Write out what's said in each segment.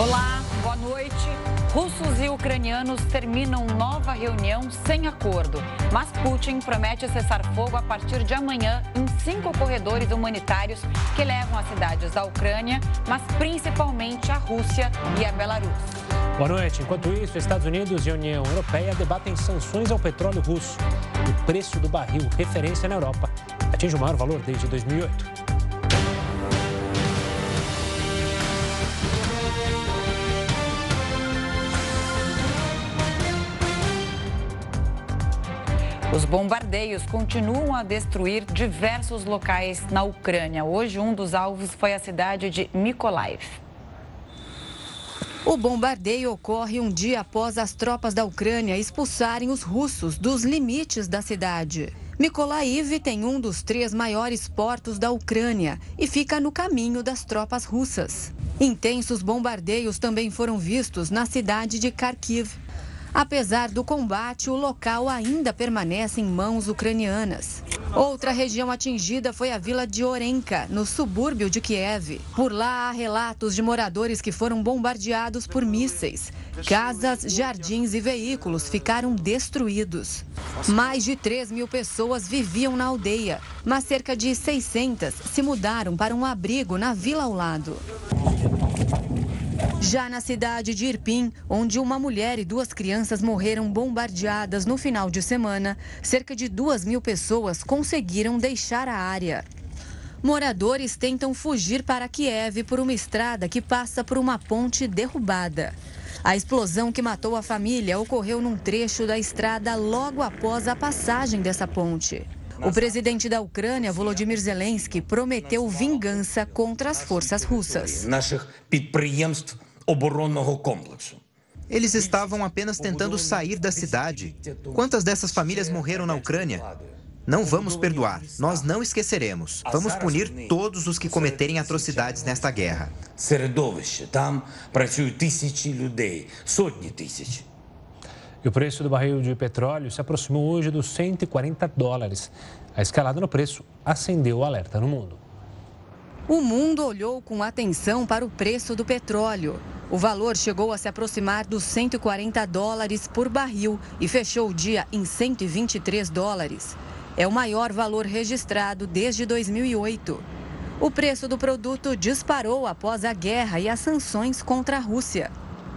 Olá, boa noite. Russos e ucranianos terminam nova reunião sem acordo, mas Putin promete cessar fogo a partir de amanhã em cinco corredores humanitários que levam as cidades da Ucrânia, mas principalmente a Rússia e a Belarus. Boa noite. Enquanto isso, Estados Unidos e União Europeia debatem sanções ao petróleo russo. O preço do barril, referência na Europa, atinge o maior valor desde 2008. Os bombardeios continuam a destruir diversos locais na Ucrânia. Hoje, um dos alvos foi a cidade de Mykolaiv. O bombardeio ocorre um dia após as tropas da Ucrânia expulsarem os russos dos limites da cidade. Mykolaiv tem um dos três maiores portos da Ucrânia e fica no caminho das tropas russas. Intensos bombardeios também foram vistos na cidade de Kharkiv. Apesar do combate, o local ainda permanece em mãos ucranianas. Outra região atingida foi a vila de Orenka, no subúrbio de Kiev. Por lá há relatos de moradores que foram bombardeados por mísseis. Casas, jardins e veículos ficaram destruídos. Mais de 3 mil pessoas viviam na aldeia, mas cerca de 600 se mudaram para um abrigo na vila ao lado. Já na cidade de Irpin, onde uma mulher e duas crianças morreram bombardeadas no final de semana, cerca de duas mil pessoas conseguiram deixar a área. Moradores tentam fugir para Kiev por uma estrada que passa por uma ponte derrubada. A explosão que matou a família ocorreu num trecho da estrada logo após a passagem dessa ponte. O presidente da Ucrânia, Volodymyr Zelensky, prometeu vingança contra as forças russas. Eles estavam apenas tentando sair da cidade. Quantas dessas famílias morreram na Ucrânia? Não vamos perdoar, nós não esqueceremos. Vamos punir todos os que cometerem atrocidades nesta guerra. E o preço do barril de petróleo se aproximou hoje dos 140 dólares. A escalada no preço acendeu o alerta no mundo. O mundo olhou com atenção para o preço do petróleo. O valor chegou a se aproximar dos 140 dólares por barril e fechou o dia em 123 dólares. É o maior valor registrado desde 2008. O preço do produto disparou após a guerra e as sanções contra a Rússia.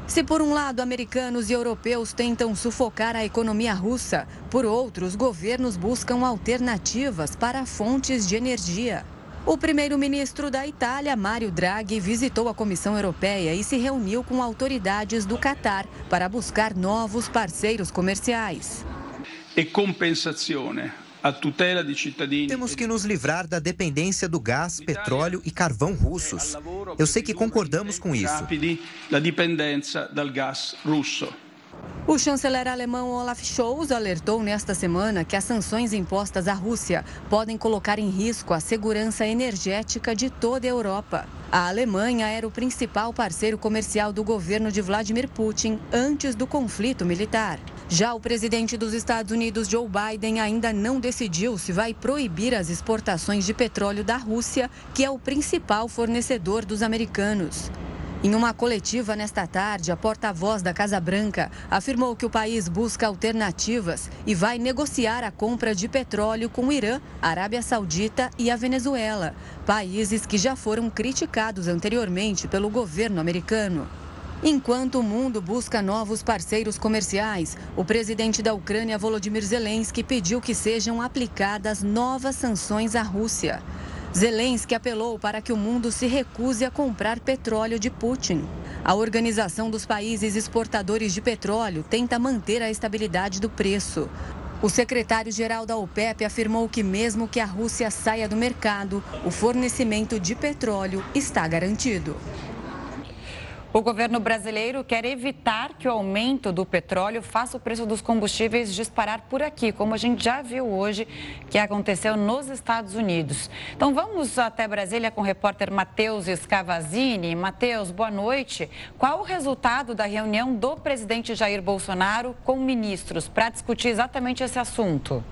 Se por um lado americanos e europeus tentam sufocar a economia russa, por outro, os governos buscam alternativas para fontes de energia. O primeiro-ministro da Itália, Mário Draghi, visitou a Comissão Europeia e se reuniu com autoridades do Catar para buscar novos parceiros comerciais. E compensazione a tutela de cittadini. Temos que nos livrar da dependência do gás, petróleo e carvão russos. Eu sei que concordamos com isso. Da dependência do gás russo. O chanceler alemão Olaf Scholz alertou nesta semana que as sanções impostas à Rússia podem colocar em risco a segurança energética de toda a Europa. A Alemanha era o principal parceiro comercial do governo de Vladimir Putin antes do conflito militar. Já o presidente dos Estados Unidos, Joe Biden, ainda não decidiu se vai proibir as exportações de petróleo da Rússia, que é o principal fornecedor dos americanos. Em uma coletiva nesta tarde, a porta-voz da Casa Branca afirmou que o país busca alternativas e vai negociar a compra de petróleo com o Irã, Arábia Saudita e a Venezuela, países que já foram criticados anteriormente pelo governo americano. Enquanto o mundo busca novos parceiros comerciais, o presidente da Ucrânia, Volodymyr Zelensky, pediu que sejam aplicadas novas sanções à Rússia. Zelensky apelou para que o mundo se recuse a comprar petróleo de Putin. A Organização dos Países Exportadores de Petróleo tenta manter a estabilidade do preço. O secretário-geral da OPEP afirmou que, mesmo que a Rússia saia do mercado, o fornecimento de petróleo está garantido. O governo brasileiro quer evitar que o aumento do petróleo faça o preço dos combustíveis disparar por aqui, como a gente já viu hoje que aconteceu nos Estados Unidos. Então vamos até Brasília com o repórter Matheus Scavazini. Matheus, boa noite. Qual o resultado da reunião do presidente Jair Bolsonaro com ministros para discutir exatamente esse assunto?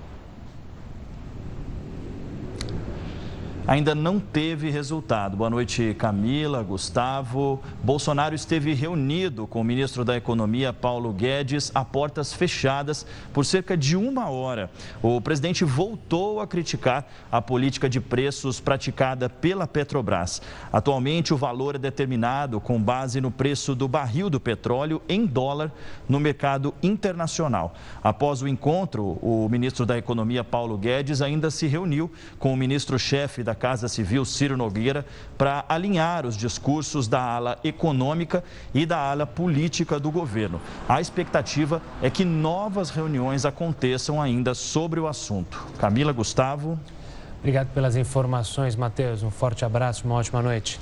Ainda não teve resultado. Boa noite, Camila, Gustavo. Bolsonaro esteve reunido com o ministro da Economia, Paulo Guedes, a portas fechadas por cerca de uma hora. O presidente voltou a criticar a política de preços praticada pela Petrobras. Atualmente, o valor é determinado com base no preço do barril do petróleo em dólar no mercado internacional. Após o encontro, o ministro da Economia, Paulo Guedes, ainda se reuniu com o ministro-chefe da Casa Civil, Ciro Nogueira, para alinhar os discursos da ala econômica e da ala política do governo. A expectativa é que novas reuniões aconteçam ainda sobre o assunto. Camila Gustavo. Obrigado pelas informações, Matheus. Um forte abraço, uma ótima noite.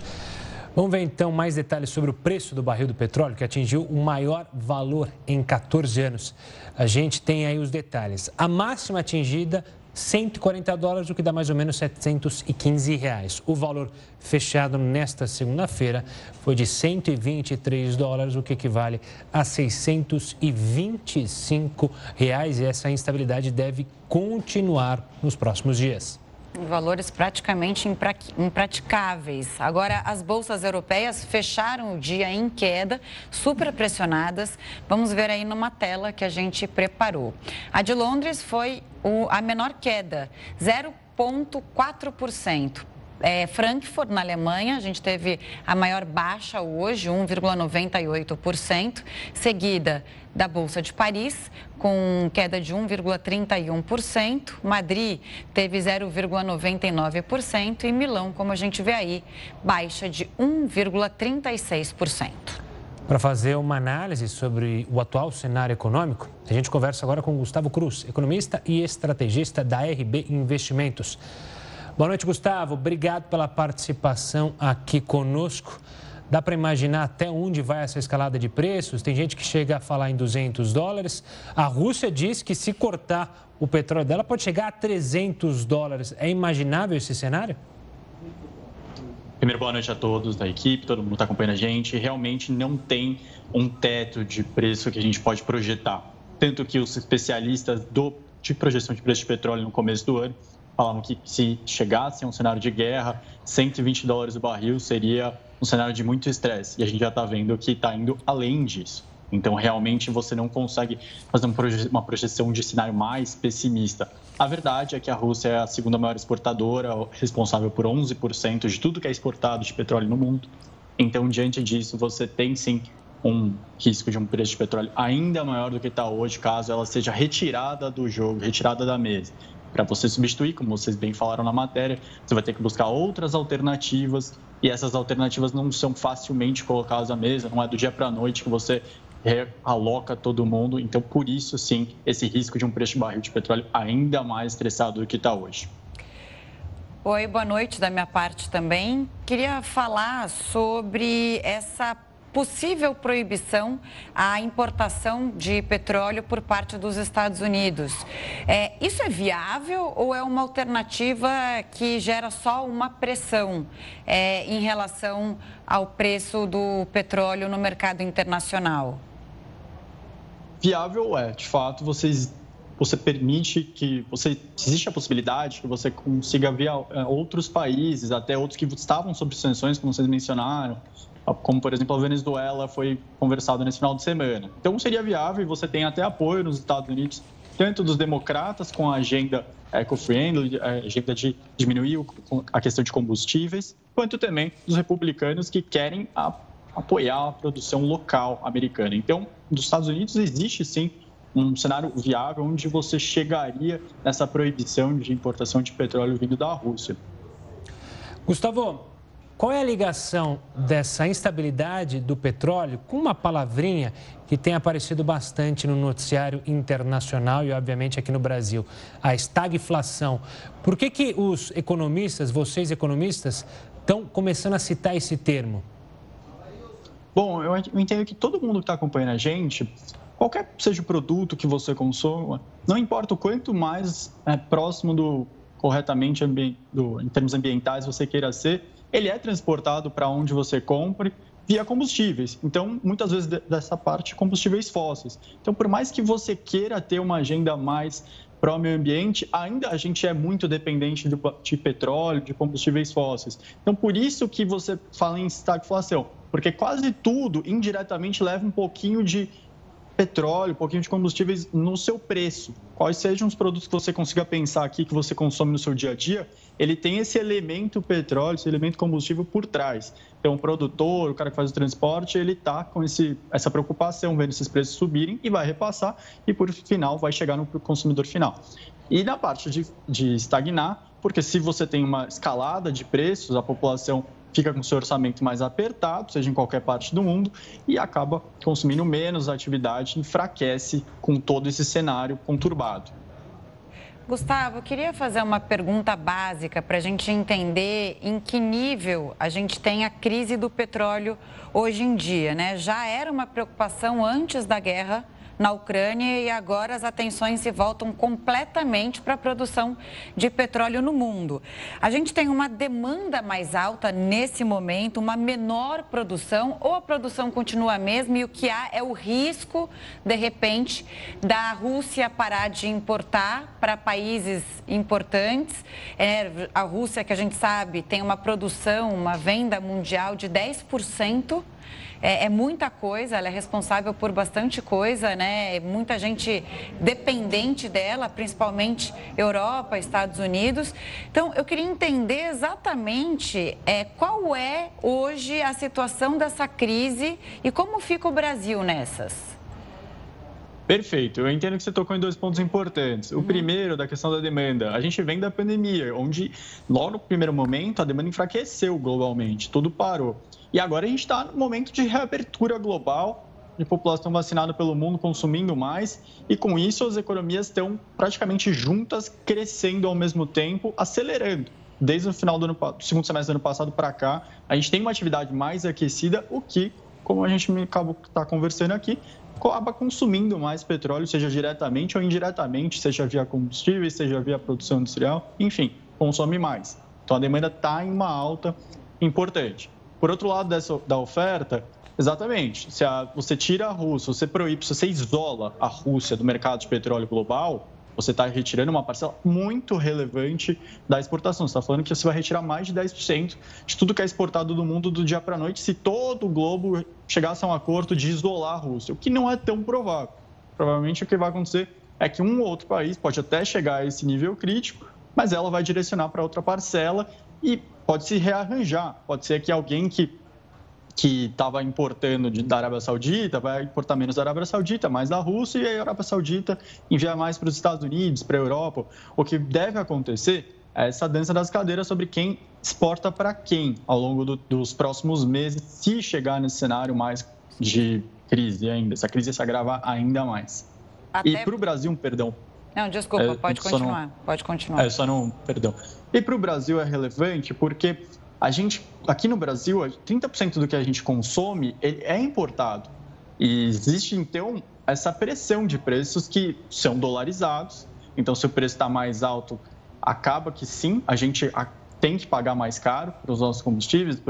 Vamos ver então mais detalhes sobre o preço do barril do petróleo, que atingiu o maior valor em 14 anos. A gente tem aí os detalhes. A máxima atingida 140 dólares, o que dá mais ou menos 715 reais. O valor fechado nesta segunda-feira foi de 123 dólares, o que equivale a 625 reais. E essa instabilidade deve continuar nos próximos dias valores praticamente impraticáveis. Agora, as bolsas europeias fecharam o dia em queda, super pressionadas. Vamos ver aí numa tela que a gente preparou. A de Londres foi a menor queda, 0,4% é, Frankfurt, na Alemanha, a gente teve a maior baixa hoje, 1,98%, seguida da Bolsa de Paris, com queda de 1,31%. Madrid teve 0,99% e Milão, como a gente vê aí, baixa de 1,36%. Para fazer uma análise sobre o atual cenário econômico, a gente conversa agora com Gustavo Cruz, economista e estrategista da RB Investimentos. Boa noite, Gustavo. Obrigado pela participação aqui conosco. Dá para imaginar até onde vai essa escalada de preços? Tem gente que chega a falar em 200 dólares. A Rússia diz que se cortar o petróleo dela pode chegar a 300 dólares. É imaginável esse cenário? Primeiro, boa noite a todos da equipe, todo mundo está acompanhando a gente. Realmente não tem um teto de preço que a gente pode projetar. Tanto que os especialistas do, de projeção de preço de petróleo no começo do ano falavam que se chegasse a um cenário de guerra, 120 dólares o barril seria um cenário de muito estresse. E a gente já está vendo que está indo além disso. Então, realmente, você não consegue fazer uma projeção de cenário mais pessimista. A verdade é que a Rússia é a segunda maior exportadora, responsável por 11% de tudo que é exportado de petróleo no mundo. Então, diante disso, você tem sim um risco de um preço de petróleo ainda maior do que está hoje, caso ela seja retirada do jogo, retirada da mesa. Para você substituir, como vocês bem falaram na matéria, você vai ter que buscar outras alternativas e essas alternativas não são facilmente colocadas à mesa, não é do dia para a noite que você realoca todo mundo. Então, por isso, sim, esse risco de um preço de barril de petróleo ainda mais estressado do que está hoje. Oi, boa noite da minha parte também. Queria falar sobre essa possível proibição à importação de petróleo por parte dos Estados Unidos. É, isso é viável ou é uma alternativa que gera só uma pressão é, em relação ao preço do petróleo no mercado internacional? Viável é, de fato, vocês você permite que você existe a possibilidade que você consiga ver é, outros países, até outros que estavam sob sanções, como vocês mencionaram, como por exemplo a Venezuela foi conversado nesse final de semana. Então seria viável e você tem até apoio nos Estados Unidos, tanto dos democratas com a agenda eco-friendly, a agenda de diminuir a questão de combustíveis, quanto também dos republicanos que querem a, apoiar a produção local americana. Então, dos Estados Unidos existe sim um cenário viável onde você chegaria nessa proibição de importação de petróleo vindo da Rússia. Gustavo, qual é a ligação dessa instabilidade do petróleo com uma palavrinha que tem aparecido bastante no noticiário internacional e, obviamente, aqui no Brasil, a estagflação? Por que, que os economistas, vocês economistas, estão começando a citar esse termo? Bom, eu entendo que todo mundo que está acompanhando a gente, qualquer seja o produto que você consuma, não importa o quanto mais é, próximo do corretamente do, em termos ambientais você queira ser, ele é transportado para onde você compre via combustíveis. Então, muitas vezes dessa parte, combustíveis fósseis. Então, por mais que você queira ter uma agenda mais para o meio ambiente, ainda a gente é muito dependente de, de petróleo, de combustíveis fósseis. Então, por isso que você fala em estagflação, porque quase tudo indiretamente leva um pouquinho de petróleo, um pouquinho de combustíveis no seu preço. Quais sejam os produtos que você consiga pensar aqui que você consome no seu dia a dia, ele tem esse elemento petróleo, esse elemento combustível por trás. Então, o produtor, o cara que faz o transporte, ele está com esse, essa preocupação, vendo esses preços subirem e vai repassar e, por final, vai chegar no consumidor final. E na parte de, de estagnar, porque se você tem uma escalada de preços, a população fica com seu orçamento mais apertado, seja em qualquer parte do mundo, e acaba consumindo menos atividade, enfraquece com todo esse cenário conturbado. Gustavo, eu queria fazer uma pergunta básica para a gente entender em que nível a gente tem a crise do petróleo hoje em dia, né? Já era uma preocupação antes da guerra na Ucrânia e agora as atenções se voltam completamente para a produção de petróleo no mundo. A gente tem uma demanda mais alta nesse momento, uma menor produção, ou a produção continua a mesma e o que há é o risco, de repente, da Rússia parar de importar para países importantes. É, a Rússia, que a gente sabe, tem uma produção, uma venda mundial de 10% é, é, muita coisa, ela é responsável por bastante coisa, né? Muita gente dependente dela, principalmente Europa, Estados Unidos. Então, eu queria entender exatamente é, qual é hoje a situação dessa crise e como fica o Brasil nessas. Perfeito. Eu entendo que você tocou em dois pontos importantes. O uhum. primeiro, da questão da demanda. A gente vem da pandemia, onde, logo no primeiro momento, a demanda enfraqueceu globalmente, tudo parou. E agora a gente está no momento de reabertura global, de população vacinada pelo mundo consumindo mais, e com isso as economias estão praticamente juntas, crescendo ao mesmo tempo, acelerando. Desde o final do, ano, do segundo semestre do ano passado para cá, a gente tem uma atividade mais aquecida, o que, como a gente acabou está conversando aqui, acaba consumindo mais petróleo, seja diretamente ou indiretamente, seja via combustíveis, seja via produção industrial, enfim, consome mais. Então a demanda está em uma alta importante. Por outro lado dessa, da oferta, exatamente, se a, você tira a Rússia, você proíbe, se você isola a Rússia do mercado de petróleo global, você está retirando uma parcela muito relevante da exportação. Você está falando que você vai retirar mais de 10% de tudo que é exportado do mundo do dia para a noite se todo o globo chegasse a um acordo de isolar a Rússia, o que não é tão provável. Provavelmente o que vai acontecer é que um ou outro país pode até chegar a esse nível crítico, mas ela vai direcionar para outra parcela e pode se rearranjar. Pode ser que alguém que que estava importando de, da Arábia Saudita vai importar menos da Arábia Saudita, mais da Rússia, e a Arábia Saudita enviar mais para os Estados Unidos, para a Europa. O que deve acontecer é essa dança das cadeiras sobre quem exporta para quem ao longo do, dos próximos meses, se chegar nesse cenário mais de crise ainda, essa crise se agravar ainda mais. Até... E para o Brasil, perdão, não, desculpa, é, pode continuar. Não, pode continuar. É, só não, perdão. E para o Brasil é relevante porque a gente, aqui no Brasil, 30% do que a gente consome é importado. E existe, então, essa pressão de preços que são dolarizados. Então, se o preço está mais alto, acaba que sim, a gente tem que pagar mais caro para os nossos combustíveis,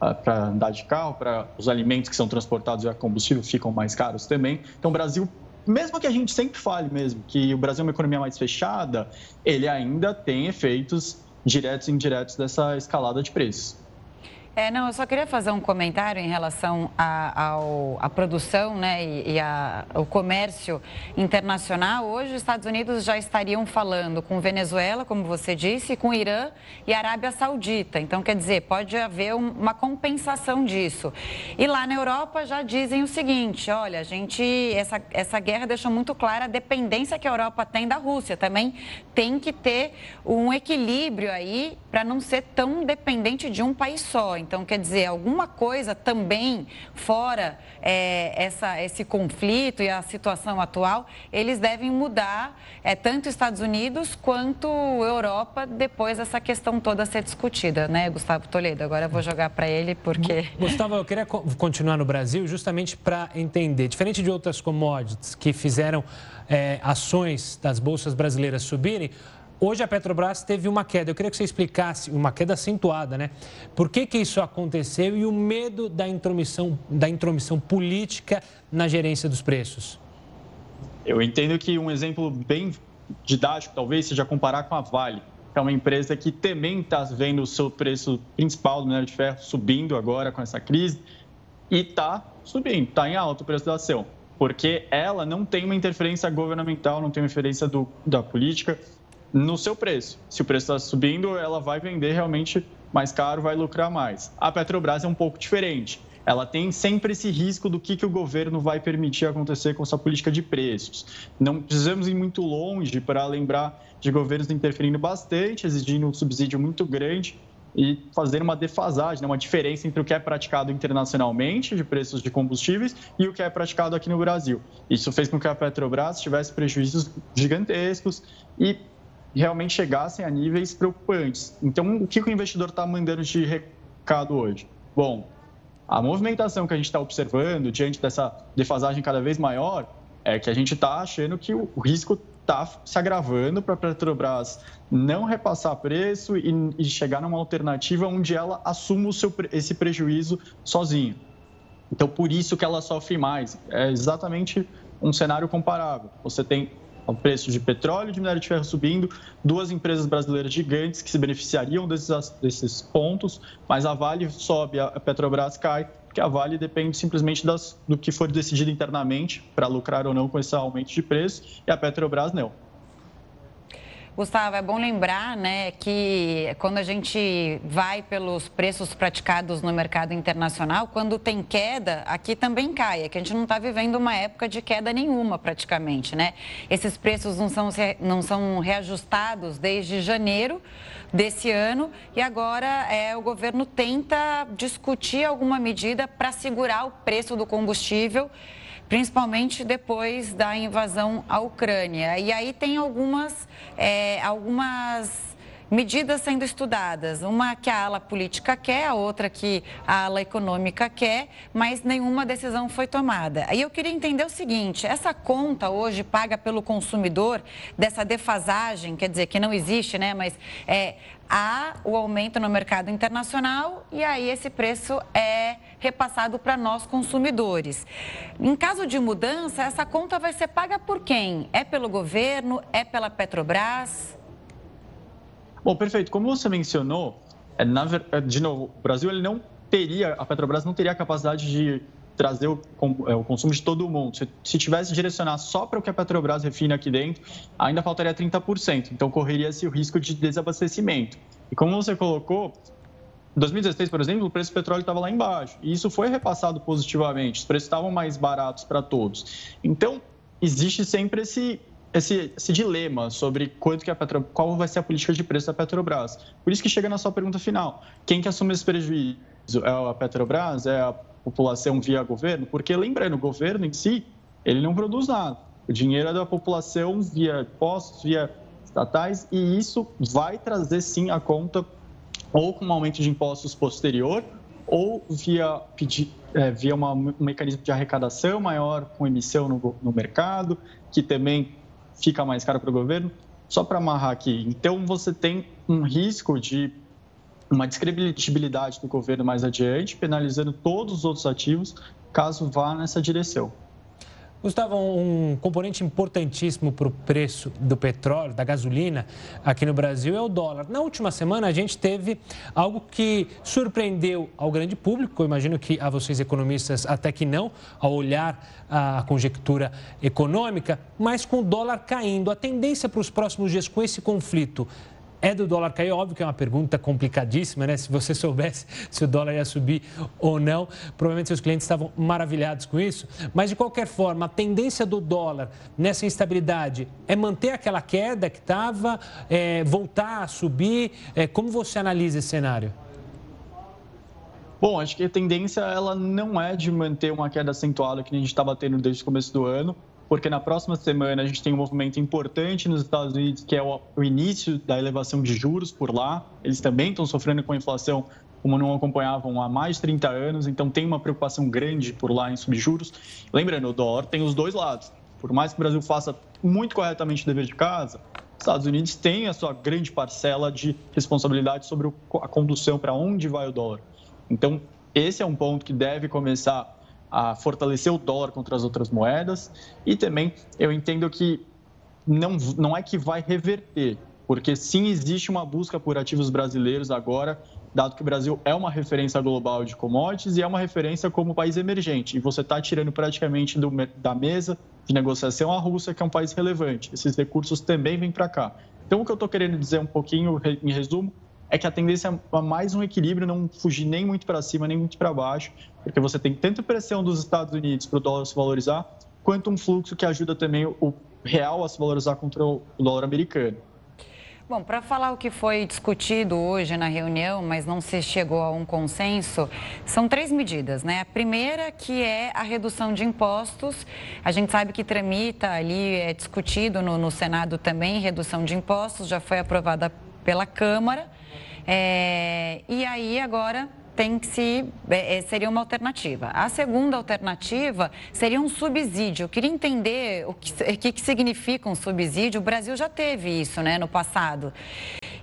ah, para andar de carro, para os alimentos que são transportados a combustível ficam mais caros também. Então, o Brasil mesmo que a gente sempre fale mesmo que o Brasil é uma economia mais fechada, ele ainda tem efeitos diretos e indiretos dessa escalada de preços. É, não, eu só queria fazer um comentário em relação à produção né, e, e a, ao comércio internacional. Hoje, os Estados Unidos já estariam falando com Venezuela, como você disse, com Irã e Arábia Saudita. Então, quer dizer, pode haver uma compensação disso. E lá na Europa já dizem o seguinte: olha, a gente, essa, essa guerra deixou muito clara a dependência que a Europa tem da Rússia. Também tem que ter um equilíbrio aí para não ser tão dependente de um país só. Então, quer dizer, alguma coisa também fora é, essa, esse conflito e a situação atual, eles devem mudar, é, tanto Estados Unidos quanto Europa, depois dessa questão toda ser discutida, né, Gustavo Toledo? Agora eu vou jogar para ele, porque. Gustavo, eu queria continuar no Brasil justamente para entender, diferente de outras commodities que fizeram é, ações das bolsas brasileiras subirem, Hoje a Petrobras teve uma queda. Eu queria que você explicasse, uma queda acentuada, né? Por que, que isso aconteceu e o medo da intromissão, da intromissão política na gerência dos preços? Eu entendo que um exemplo bem didático, talvez, seja comparar com a Vale, que é uma empresa que também está vendo o seu preço principal do minério de ferro subindo agora com essa crise e está subindo, está em alta o preço da ação, porque ela não tem uma interferência governamental, não tem uma interferência do, da política no seu preço. Se o preço está subindo, ela vai vender realmente mais caro, vai lucrar mais. A Petrobras é um pouco diferente. Ela tem sempre esse risco do que, que o governo vai permitir acontecer com sua política de preços. Não precisamos ir muito longe para lembrar de governos interferindo bastante, exigindo um subsídio muito grande e fazer uma defasagem, né, uma diferença entre o que é praticado internacionalmente de preços de combustíveis e o que é praticado aqui no Brasil. Isso fez com que a Petrobras tivesse prejuízos gigantescos e realmente chegassem a níveis preocupantes. Então, o que o investidor está mandando de recado hoje? Bom, a movimentação que a gente está observando diante dessa defasagem cada vez maior é que a gente está achando que o risco está se agravando para a Petrobras não repassar preço e, e, chegar numa alternativa onde ela assuma seu, esse prejuízo sozinha. Então, por isso que ela sofre mais. É exatamente um cenário comparável. Você tem o preço de petróleo e de minério de ferro subindo, duas empresas brasileiras gigantes que se beneficiariam desses, desses pontos, mas a Vale sobe, a Petrobras cai, porque a Vale depende simplesmente das, do que for decidido internamente para lucrar ou não com esse aumento de preço, e a Petrobras não. Gustavo, é bom lembrar né, que quando a gente vai pelos preços praticados no mercado internacional, quando tem queda, aqui também cai. É que a gente não está vivendo uma época de queda nenhuma praticamente. Né? Esses preços não são, não são reajustados desde janeiro desse ano e agora é, o governo tenta discutir alguma medida para segurar o preço do combustível principalmente depois da invasão à Ucrânia. E aí tem algumas, é, algumas medidas sendo estudadas. Uma que a ala política quer, a outra que a ala econômica quer, mas nenhuma decisão foi tomada. Aí eu queria entender o seguinte: essa conta hoje paga pelo consumidor dessa defasagem, quer dizer, que não existe, né? Mas é, há o aumento no mercado internacional e aí esse preço é repassado para nós consumidores. Em caso de mudança, essa conta vai ser paga por quem? É pelo governo? É pela Petrobras? Bom, perfeito. Como você mencionou, é, é, de novo, o Brasil ele não teria, a Petrobras não teria a capacidade de trazer o, é, o consumo de todo mundo. Se, se tivesse direcionar só para o que a Petrobras refina aqui dentro, ainda faltaria 30%. Então, correria-se o risco de desabastecimento. E como você colocou, em 2016, por exemplo, o preço do petróleo estava lá embaixo. E isso foi repassado positivamente. Os preços estavam mais baratos para todos. Então, existe sempre esse, esse, esse, dilema sobre quanto que a Petro, qual vai ser a política de preço da Petrobras. Por isso que chega na sua pergunta final. Quem que assume esse prejuízo? É a Petrobras? É a população via governo, porque lembrando, o governo em si, ele não produz nada. O dinheiro é da população via impostos, via estatais, e isso vai trazer sim a conta ou com um aumento de impostos posterior, ou via, pedir, é, via uma, um mecanismo de arrecadação maior com emissão no, no mercado, que também fica mais caro para o governo. Só para amarrar aqui, então você tem um risco de uma descredibilidade do governo mais adiante, penalizando todos os outros ativos, caso vá nessa direção. Gustavo, um componente importantíssimo para o preço do petróleo, da gasolina aqui no Brasil é o dólar. Na última semana, a gente teve algo que surpreendeu ao grande público, eu imagino que a vocês economistas até que não, ao olhar a conjectura econômica, mas com o dólar caindo. A tendência para os próximos dias com esse conflito é do dólar cair? Óbvio que é uma pergunta complicadíssima, né? Se você soubesse se o dólar ia subir ou não, provavelmente seus clientes estavam maravilhados com isso. Mas, de qualquer forma, a tendência do dólar nessa instabilidade é manter aquela queda que estava, é, voltar a subir? É, como você analisa esse cenário? Bom, acho que a tendência ela não é de manter uma queda acentuada que a gente estava tendo desde o começo do ano porque na próxima semana a gente tem um movimento importante nos Estados Unidos, que é o, início da elevação de juros por lá. Eles também estão sofrendo com a inflação como não acompanhavam há mais de 30 anos, então tem uma preocupação grande por lá em subjuros. Lembrando, o dólar tem os dois lados. Por mais que o Brasil faça muito corretamente o dever de casa, os Estados Unidos têm a sua grande parcela de responsabilidade sobre a condução para onde vai o dólar. Então, esse é um ponto que deve começar a fortalecer o dólar contra as outras moedas. E também eu entendo que não, não é que vai reverter, porque sim existe uma busca por ativos brasileiros agora, dado que o Brasil é uma referência global de commodities e é uma referência como país emergente. E você está tirando praticamente do, da mesa de negociação a Rússia, que é um país relevante. Esses recursos também vêm para cá. Então, o que eu estou querendo dizer um pouquinho, em resumo, é que a tendência é mais um equilíbrio, não fugir nem muito para cima, nem muito para baixo, porque você tem tanto pressão dos Estados Unidos para o dólar se valorizar, quanto um fluxo que ajuda também o real a se valorizar contra o dólar americano. Bom, para falar o que foi discutido hoje na reunião, mas não se chegou a um consenso, são três medidas, né? A primeira que é a redução de impostos. A gente sabe que tramita ali, é discutido no, no Senado também, redução de impostos, já foi aprovada pela Câmara. É, e aí agora tem que se é, é, seria uma alternativa. A segunda alternativa seria um subsídio. Eu queria entender o que, que significa um subsídio. O Brasil já teve isso, né, no passado.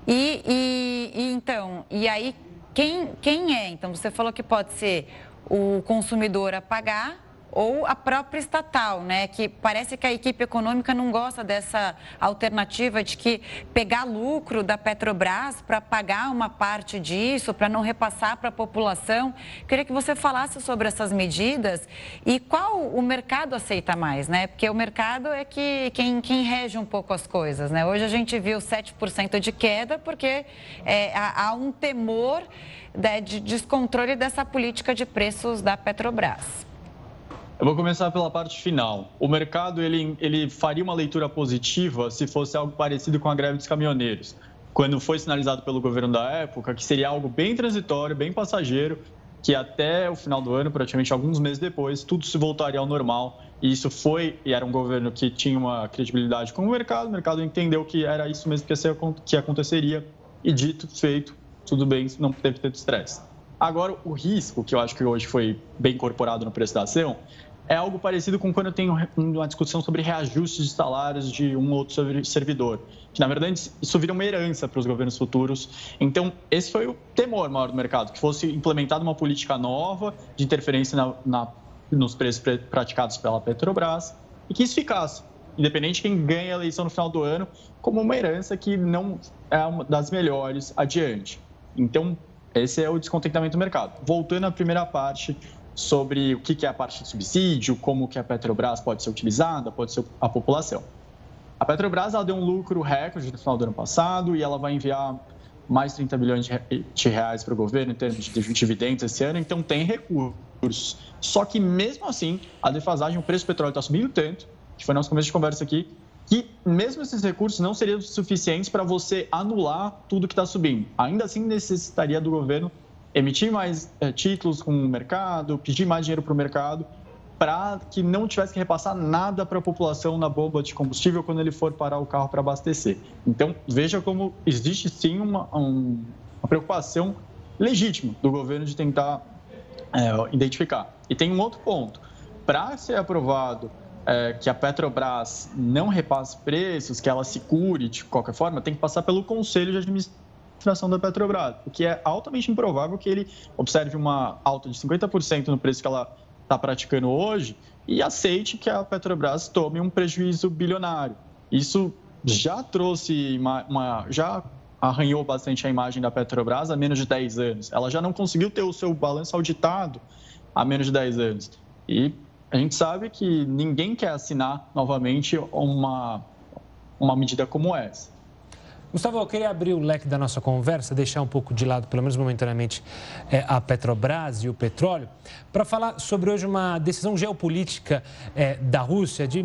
E, e, e então, e aí quem, quem é? Então você falou que pode ser o consumidor a pagar ou a própria estatal, né? Que parece que a equipe econômica não gosta dessa alternativa de que pegar lucro da Petrobras para pagar uma parte disso, para não repassar para a população. Queria que você falasse sobre essas medidas e qual o mercado aceita mais, né? Porque o mercado é que quem, quem rege um pouco as coisas, né? Hoje a gente viu 7% de queda porque é, há, um temor né, de descontrole dessa política de preços da Petrobras. Eu vou começar pela parte final. O mercado ele, ele faria uma leitura positiva se fosse algo parecido com a greve dos caminhoneiros, quando foi sinalizado pelo governo da época que seria algo bem transitório, bem passageiro, que até o final do ano, praticamente alguns meses depois, tudo se voltaria ao normal. E isso foi, e era um governo que tinha uma credibilidade com o mercado, o mercado entendeu que era isso mesmo que aconteceria, e dito, feito, tudo bem, não teve tanto estresse. Agora, o risco, que eu acho que hoje foi bem incorporado no preço da ação, é algo parecido com quando eu tenho uma discussão sobre reajustes de salários de um ou outro servidor, que na verdade isso vira uma herança para os governos futuros. Então, esse foi o temor maior do mercado, que fosse implementada uma política nova de interferência na, na, nos preços praticados pela Petrobras e que isso ficasse, independente de quem ganha a eleição no final do ano, como uma herança que não é uma das melhores adiante. Então, esse é o descontentamento do mercado. Voltando à primeira parte sobre o que é a parte de subsídio, como que a Petrobras pode ser utilizada, pode ser a população. A Petrobras deu um lucro recorde no final do ano passado e ela vai enviar mais 30 bilhões de reais para o governo em termos de dividendos esse ano, então tem recursos. Só que mesmo assim, a defasagem, o preço do petróleo está subindo tanto, que foi nosso começo de conversa aqui, que mesmo esses recursos não seriam suficientes para você anular tudo que está subindo. Ainda assim, necessitaria do governo emitir mais é, títulos com o mercado, pedir mais dinheiro para o mercado, para que não tivesse que repassar nada para a população na bomba de combustível quando ele for parar o carro para abastecer. Então, veja como existe sim uma, um, uma preocupação legítima do governo de tentar é, identificar. E tem um outro ponto. Para ser aprovado é, que a Petrobras não repasse preços, que ela se cure de qualquer forma, tem que passar pelo Conselho de Administração administração da Petrobras, o que é altamente improvável que ele observe uma alta de 50% no preço que ela está praticando hoje e aceite que a Petrobras tome um prejuízo bilionário. Isso já trouxe uma, uma já arranhou bastante a imagem da Petrobras há menos de 10 anos. Ela já não conseguiu ter o seu balanço auditado há menos de 10 anos. E a gente sabe que ninguém quer assinar novamente uma, uma medida como essa. Gustavo, eu queria abrir o leque da nossa conversa, deixar um pouco de lado, pelo menos momentaneamente, é, a Petrobras e o petróleo, para falar sobre hoje uma decisão geopolítica é, da Rússia de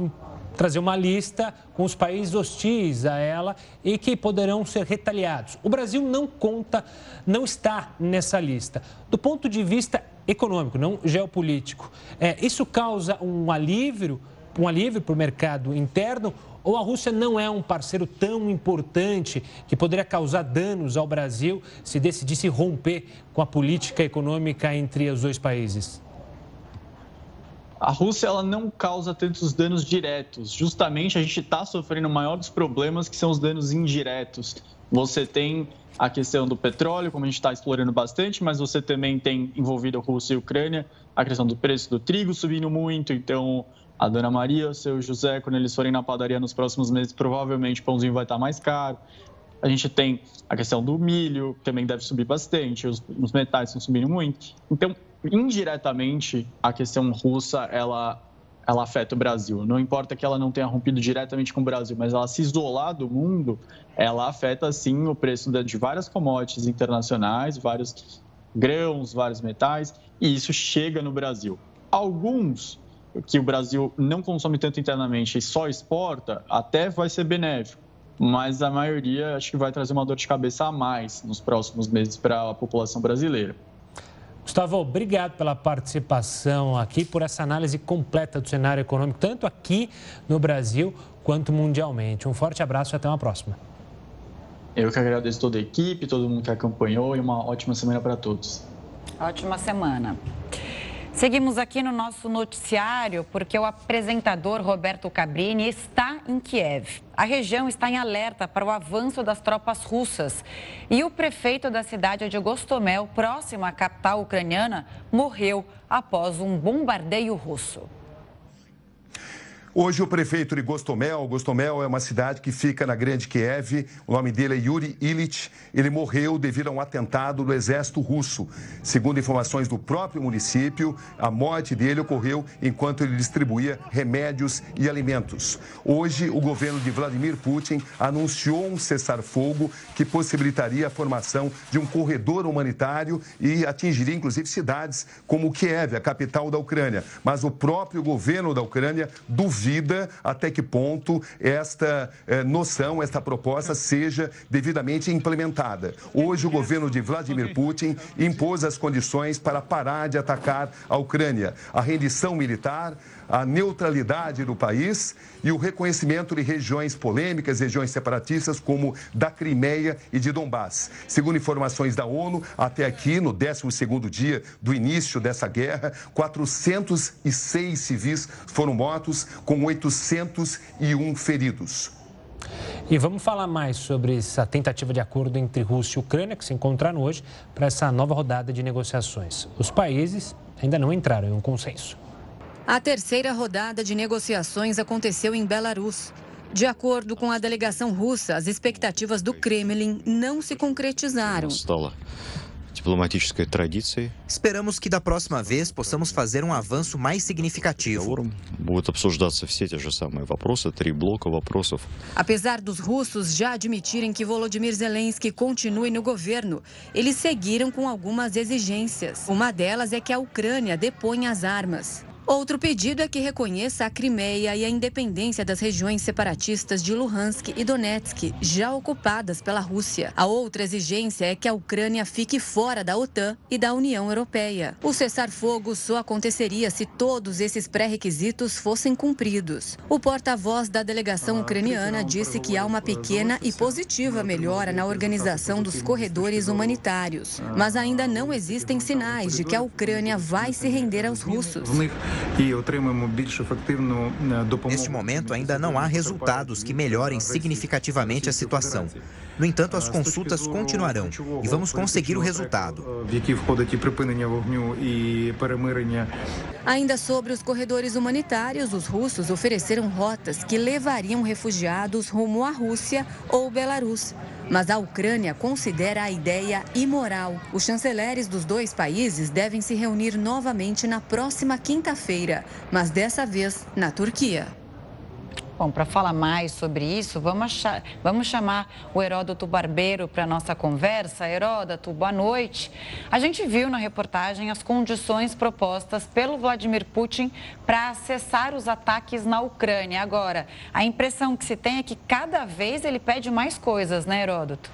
trazer uma lista com os países hostis a ela e que poderão ser retaliados. O Brasil não conta, não está nessa lista. Do ponto de vista econômico, não geopolítico, é, isso causa um alívio, um alívio para o mercado interno ou a Rússia não é um parceiro tão importante que poderia causar danos ao Brasil se decidisse romper com a política econômica entre os dois países? a Rússia ela não causa tantos danos diretos. Justamente a gente está sofrendo maiores problemas que são os danos indiretos. Você tem a questão do petróleo, como a gente está explorando bastante, mas você também tem envolvido a Rússia e a Ucrânia, a questão do preço do trigo subindo muito. Então, a Dona Maria, o seu José, quando eles forem na padaria nos próximos meses, provavelmente o pãozinho vai estar mais caro. A gente tem a questão do milho, que também deve subir bastante, os, os metais estão subindo muito. Então, indiretamente, a questão russa, ela, ela afeta o Brasil. Não importa que ela não tenha rompido diretamente com o Brasil, mas ela se isolar do mundo, ela afeta, sim, o preço de várias commodities internacionais, vários grãos, vários metais, e isso chega no Brasil. Alguns que o Brasil não consome tanto internamente e só exporta, até vai ser benéfico mas a maioria acho que vai trazer uma dor de cabeça a mais nos próximos meses para a população brasileira. Gustavo, obrigado pela participação aqui, por essa análise completa do cenário econômico, tanto aqui no Brasil quanto mundialmente. Um forte abraço e até uma próxima. Eu que agradeço toda a equipe, todo mundo que acompanhou e uma ótima semana para todos. Ótima semana. Seguimos aqui no nosso noticiário porque o apresentador Roberto Cabrini está em Kiev. A região está em alerta para o avanço das tropas russas. E o prefeito da cidade de Gostomel, próximo à capital ucraniana, morreu após um bombardeio russo. Hoje o prefeito de Gostomel, Gostomel é uma cidade que fica na Grande Kiev, o nome dele é Yuri Illich, ele morreu devido a um atentado do exército russo. Segundo informações do próprio município, a morte dele ocorreu enquanto ele distribuía remédios e alimentos. Hoje o governo de Vladimir Putin anunciou um cessar-fogo que possibilitaria a formação de um corredor humanitário e atingiria inclusive cidades como Kiev, a capital da Ucrânia. Mas o próprio governo da Ucrânia duvida até que ponto esta eh, noção, esta proposta seja devidamente implementada. Hoje, o governo de Vladimir Putin impôs as condições para parar de atacar a Ucrânia. A rendição militar, a neutralidade do país e o reconhecimento de regiões polêmicas, regiões separatistas como da Crimeia e de Donbass. Segundo informações da ONU, até aqui, no 12º dia do início dessa guerra, 406 civis foram mortos, com 801 feridos. E vamos falar mais sobre essa tentativa de acordo entre Rússia e Ucrânia, que se encontraram hoje para essa nova rodada de negociações. Os países ainda não entraram em um consenso. A terceira rodada de negociações aconteceu em Belarus. De acordo com a delegação russa, as expectativas do Kremlin não se concretizaram. Esperamos que da próxima vez possamos fazer um avanço mais significativo. Apesar dos russos já admitirem que Volodymyr Zelensky continue no governo, eles seguiram com algumas exigências. Uma delas é que a Ucrânia deponha as armas. Outro pedido é que reconheça a Crimeia e a independência das regiões separatistas de Luhansk e Donetsk, já ocupadas pela Rússia. A outra exigência é que a Ucrânia fique fora da OTAN e da União Europeia. O cessar-fogo só aconteceria se todos esses pré-requisitos fossem cumpridos. O porta-voz da delegação ucraniana disse que há uma pequena e positiva melhora na organização dos corredores humanitários, mas ainda não existem sinais de que a Ucrânia vai se render aos russos. Neste momento, ainda não há resultados que melhorem significativamente a situação. No entanto, as consultas continuarão e vamos conseguir o resultado. Ainda sobre os corredores humanitários, os russos ofereceram rotas que levariam refugiados rumo à Rússia ou Belarus. Mas a Ucrânia considera a ideia imoral. Os chanceleres dos dois países devem se reunir novamente na próxima quinta-feira, mas dessa vez na Turquia. Bom, para falar mais sobre isso, vamos, achar, vamos chamar o Heródoto Barbeiro para a nossa conversa. Heródoto, boa noite. A gente viu na reportagem as condições propostas pelo Vladimir Putin para cessar os ataques na Ucrânia. Agora, a impressão que se tem é que cada vez ele pede mais coisas, né, Heródoto?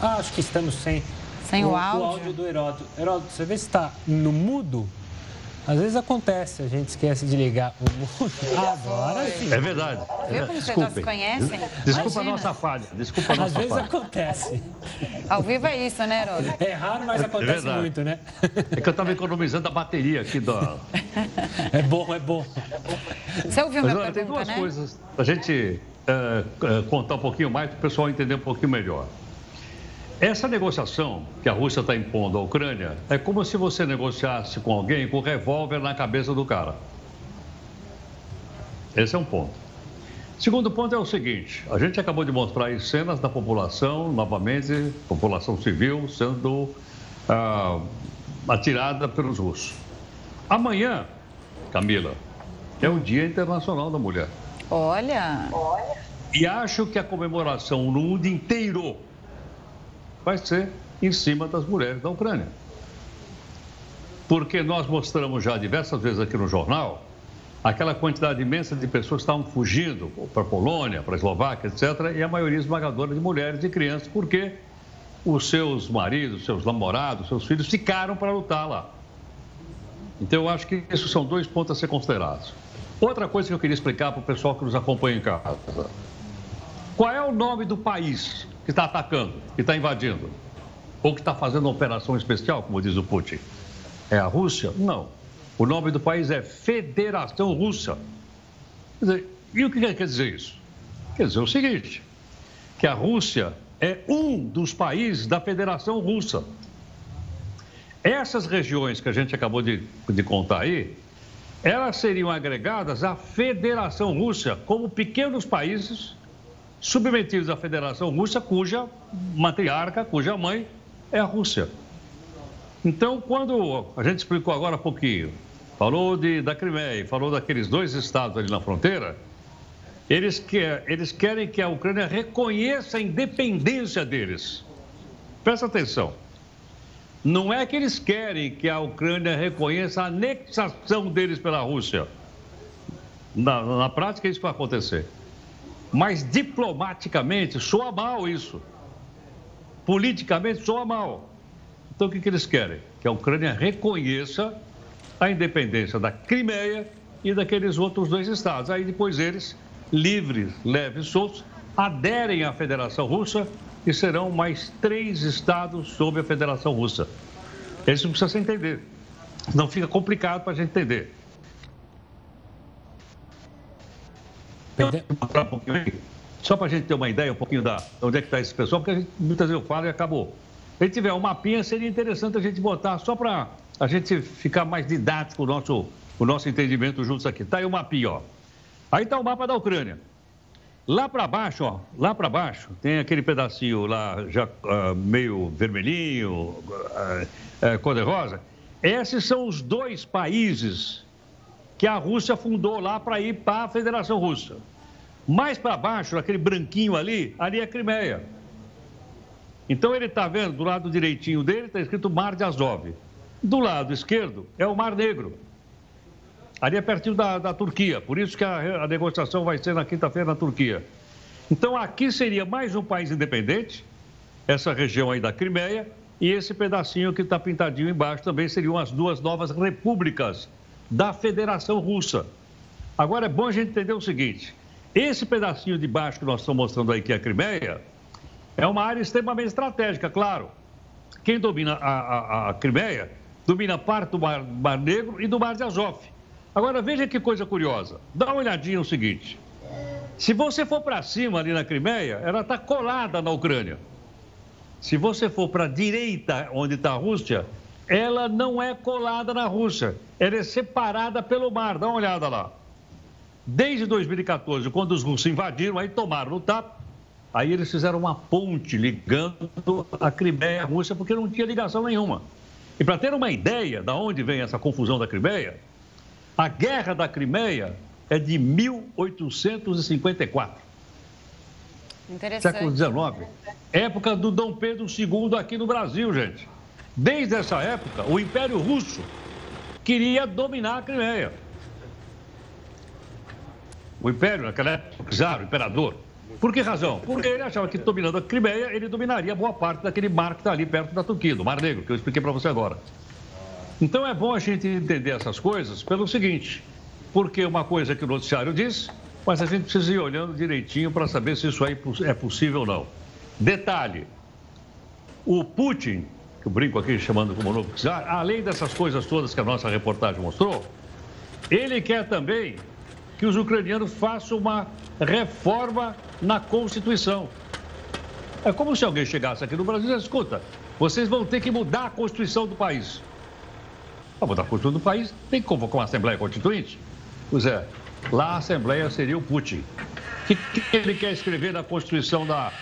Ah, acho que estamos sem, sem o, o áudio. o áudio do Heródoto. Heródoto, você vê se está no mudo? Às vezes acontece, a gente esquece de ligar o mundo. Agora sim. É verdade. Viu como vocês já se conhecem? Desculpa Imagina. a nossa falha. Desculpa a nossa Às vezes falha. acontece. Ao vivo é isso, né, Herói? É raro, mas é acontece é muito, né? É que eu estava economizando a bateria aqui do. É bom, é bom. Você ouviu mas, minha olha, pergunta, Tem duas né? coisas. A gente uh, uh, contar um pouquinho mais para o pessoal entender um pouquinho melhor. Essa negociação que a Rússia está impondo à Ucrânia é como se você negociasse com alguém com revólver na cabeça do cara. Esse é um ponto. Segundo ponto é o seguinte: a gente acabou de mostrar aí cenas da população, novamente, população civil, sendo ah, atirada pelos russos. Amanhã, Camila, é o Dia Internacional da Mulher. Olha! E acho que a comemoração no mundo inteiro vai ser em cima das mulheres da Ucrânia. Porque nós mostramos já diversas vezes aqui no jornal aquela quantidade imensa de pessoas que estavam fugindo para a Polônia, para a Eslováquia, etc., e a maioria esmagadora de mulheres e crianças, porque os seus maridos, seus namorados, seus filhos ficaram para lutar lá. Então, eu acho que esses são dois pontos a ser considerados. Outra coisa que eu queria explicar para o pessoal que nos acompanha em casa. Qual é o nome do país que está atacando, que está invadindo? Ou que está fazendo uma operação especial, como diz o Putin? É a Rússia? Não. O nome do país é Federação Russa. Dizer, e o que quer dizer isso? Quer dizer o seguinte: que a Rússia é um dos países da Federação Russa. Essas regiões que a gente acabou de, de contar aí, elas seriam agregadas à Federação Russa como pequenos países submetidos à Federação Russa, cuja matriarca, cuja mãe é a Rússia. Então, quando a gente explicou agora há pouquinho, falou de, da Crimeia, falou daqueles dois estados ali na fronteira, eles, eles querem que a Ucrânia reconheça a independência deles. Presta atenção. Não é que eles querem que a Ucrânia reconheça a anexação deles pela Rússia. Na, na prática, isso vai acontecer. Mas diplomaticamente soa mal isso. Politicamente soa mal. Então o que, que eles querem? Que a Ucrânia reconheça a independência da Crimeia e daqueles outros dois estados. Aí depois eles, livres, leves soltos, aderem à Federação Russa e serão mais três estados sob a Federação Russa. Isso precisa se entender. Não fica complicado para a gente entender. Só para a gente ter uma ideia um pouquinho da onde é que está esse pessoal, porque gente, muitas vezes eu falo e acabou. Se tiver um mapinha, seria interessante a gente botar só para a gente ficar mais didático o nosso, o nosso entendimento juntos aqui. Está aí o mapinha, ó. Aí está o mapa da Ucrânia. Lá para baixo, ó, lá para baixo, tem aquele pedacinho lá já uh, meio vermelhinho, uh, uh, cor-de-rosa. Esses são os dois países que a Rússia fundou lá para ir para a Federação Russa. Mais para baixo, aquele branquinho ali, ali é Crimeia. Então ele está vendo, do lado direitinho dele está escrito Mar de Azov. Do lado esquerdo é o Mar Negro. Ali é pertinho da, da Turquia, por isso que a, a negociação vai ser na quinta-feira na Turquia. Então aqui seria mais um país independente, essa região aí da Crimeia, e esse pedacinho que está pintadinho embaixo também seriam as duas novas repúblicas da Federação Russa. Agora é bom a gente entender o seguinte: esse pedacinho de baixo que nós estamos mostrando aí, que é a Crimeia, é uma área extremamente estratégica, claro. Quem domina a, a, a Crimeia domina parte do Mar, Mar Negro e do Mar de Azov. Agora veja que coisa curiosa. Dá uma olhadinha no seguinte: se você for para cima ali na Crimeia, ela está colada na Ucrânia. Se você for para a direita, onde está a Rússia, ela não é colada na Rússia. Ela é separada pelo mar. Dá uma olhada lá. Desde 2014, quando os russos invadiram, aí tomaram no tapa, aí eles fizeram uma ponte ligando a Crimeia à Rússia, porque não tinha ligação nenhuma. E para ter uma ideia de onde vem essa confusão da Crimeia, a guerra da Crimeia é de 1854. Século XIX. Época do Dom Pedro II aqui no Brasil, gente. Desde essa época, o Império Russo queria dominar a Crimeia. O Império, naquela época, o czar, o imperador. Por que razão? Porque ele achava que dominando a Crimeia, ele dominaria boa parte daquele mar que está ali perto da Turquia, do Mar Negro, que eu expliquei para você agora. Então é bom a gente entender essas coisas pelo seguinte, porque uma coisa que o noticiário diz, mas a gente precisa ir olhando direitinho para saber se isso aí é possível ou não. Detalhe, o Putin, que eu brinco aqui chamando como novo czar, além dessas coisas todas que a nossa reportagem mostrou, ele quer também que os ucranianos façam uma reforma na Constituição. É como se alguém chegasse aqui no Brasil e dissesse, escuta, vocês vão ter que mudar a Constituição do país. Para mudar a Constituição do país, tem que convocar uma Assembleia Constituinte? Pois é, lá a Assembleia seria o Putin. O que, que ele quer escrever na Constituição da,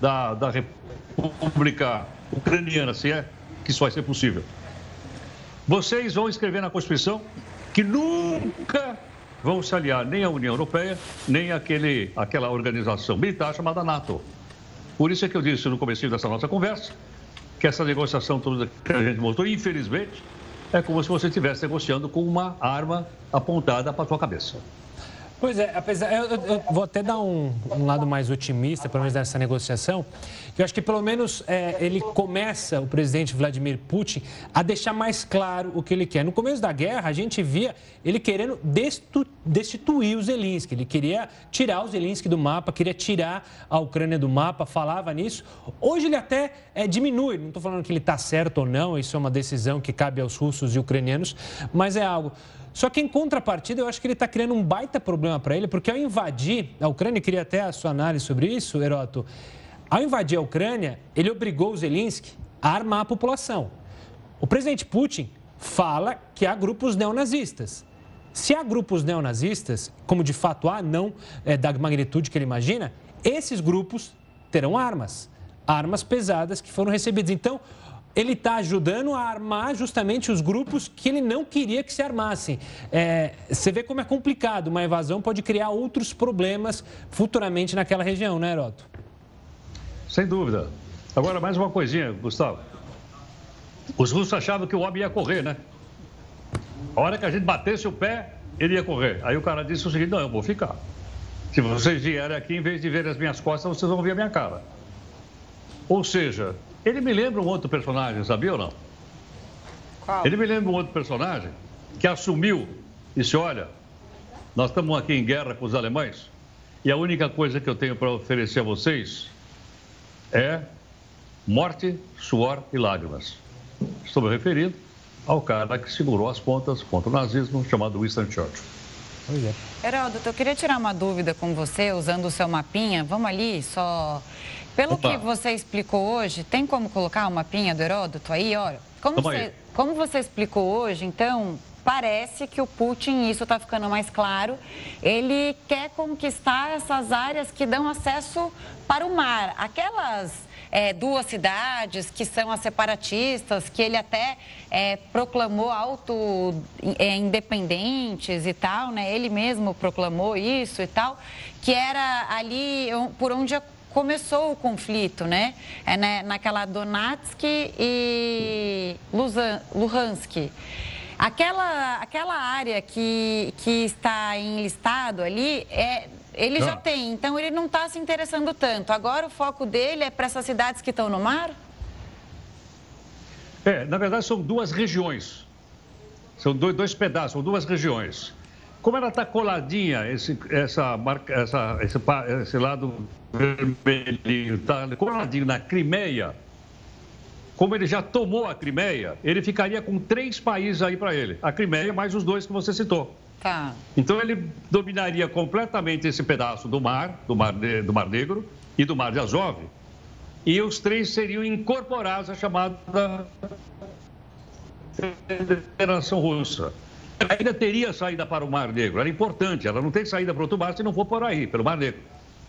da, da República Ucraniana, se é que isso vai ser possível? Vocês vão escrever na Constituição que nunca vão se aliar nem à União Europeia, nem àquele, àquela organização militar chamada NATO. Por isso é que eu disse no começo dessa nossa conversa que essa negociação toda que a gente montou, infelizmente, é como se você estivesse negociando com uma arma apontada para a sua cabeça. Pois é, apesar. Eu, eu, vou até dar um, um, lado mais otimista, pelo menos dessa negociação, eu acho que pelo menos é, ele começa, o presidente Vladimir Putin, a deixar mais claro o que ele quer. No começo da guerra, a gente via ele querendo destituir o Zelensky. Ele queria tirar o Zelensky do mapa, queria tirar a Ucrânia do mapa, falava nisso. Hoje ele até é, diminui, não estou falando que ele está certo ou não, isso é uma decisão que cabe aos russos e ucranianos, mas é algo. Só que em contrapartida, eu acho que ele está criando um baita problema para ele, porque ao invadir a Ucrânia, queria até a sua análise sobre isso, Heroto, ao invadir a Ucrânia, ele obrigou o Zelensky a armar a população. O presidente Putin fala que há grupos neonazistas. Se há grupos neonazistas, como de fato há, não é, da magnitude que ele imagina, esses grupos terão armas. Armas pesadas que foram recebidas. Então, ele está ajudando a armar justamente os grupos que ele não queria que se armassem. É, você vê como é complicado. Uma invasão pode criar outros problemas futuramente naquela região, né, Heroto? Sem dúvida. Agora, mais uma coisinha, Gustavo. Os russos achavam que o homem ia correr, né? A hora que a gente batesse o pé, ele ia correr. Aí o cara disse o seguinte: não, eu vou ficar. Se vocês vierem aqui, em vez de ver as minhas costas, vocês vão ver a minha cara. Ou seja, ele me lembra um outro personagem, sabia ou não? Qual? Ele me lembra um outro personagem que assumiu e disse: Olha, nós estamos aqui em guerra com os alemães e a única coisa que eu tenho para oferecer a vocês é morte, suor e lágrimas. Estou me referindo ao cara que segurou as pontas contra o nazismo, chamado Winston Churchill. É. Heródoto, eu queria tirar uma dúvida com você, usando o seu mapinha. Vamos ali, só pelo Opa. que você explicou hoje, tem como colocar uma mapinha do Heródoto aí? Olha, como, você, como você explicou hoje, então, parece que o Putin, isso está ficando mais claro, ele quer conquistar essas áreas que dão acesso para o mar. Aquelas é, duas cidades que são as separatistas, que ele até é, proclamou auto é, independentes e tal, né? Ele mesmo proclamou isso e tal, que era ali por onde começou o conflito, né? É né, naquela Donetsk e Luhansk. Aquela, aquela área que, que está em listado ali, é, ele já tem, então ele não está se interessando tanto. Agora o foco dele é para essas cidades que estão no mar? É, na verdade são duas regiões. São dois, dois pedaços, são duas regiões. Como ela está coladinha, esse, essa, marca, essa, esse, esse lado vermelhinho, está coladinho na Crimeia, como ele já tomou a Crimeia, ele ficaria com três países aí para ele. A Crimeia mais os dois que você citou. Tá. Então ele dominaria completamente esse pedaço do mar, do mar, do mar Negro e do Mar de Azov. E os três seriam incorporados à chamada Federação Russa ainda teria saída para o Mar Negro. Era importante, ela não tem saída para outro mar se não for por aí, pelo Mar Negro.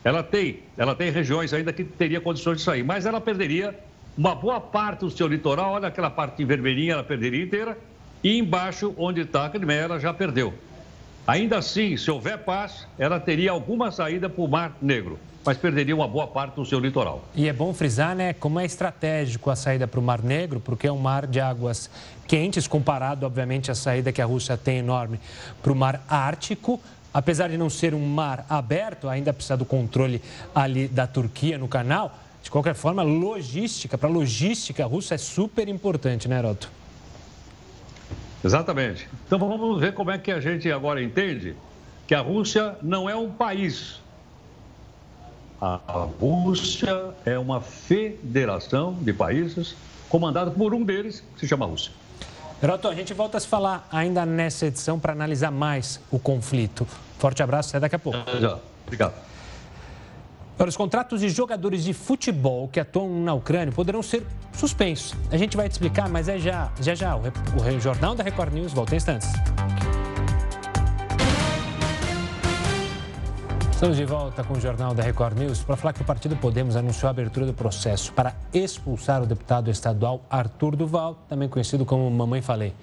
Ela tem, ela tem regiões ainda que teria condições de sair, mas ela perderia uma boa parte do seu litoral, olha aquela parte vermelhinha, ela perderia inteira, e embaixo, onde está a Crimeia, ela já perdeu. Ainda assim, se houver paz, ela teria alguma saída para o Mar Negro mas perderia uma boa parte do seu litoral. E é bom frisar, né, como é estratégico a saída para o Mar Negro, porque é um mar de águas quentes, comparado, obviamente, à saída que a Rússia tem enorme para o Mar Ártico. Apesar de não ser um mar aberto, ainda precisa do controle ali da Turquia no canal. De qualquer forma, logística, para logística russa é super importante, né, Heroto? Exatamente. Então vamos ver como é que a gente agora entende que a Rússia não é um país. A Rússia é uma federação de países comandada por um deles, que se chama Rússia. Heroto, a gente volta a se falar ainda nessa edição para analisar mais o conflito. Forte abraço, até daqui a pouco. Já. Obrigado. Para os contratos de jogadores de futebol que atuam na Ucrânia poderão ser suspensos. A gente vai te explicar, mas é já, já, já. O, o Jornal da Record News volta em instantes. Estamos de volta com o Jornal da Record News para falar que o Partido Podemos anunciou a abertura do processo para expulsar o deputado estadual Arthur Duval, também conhecido como Mamãe Falei.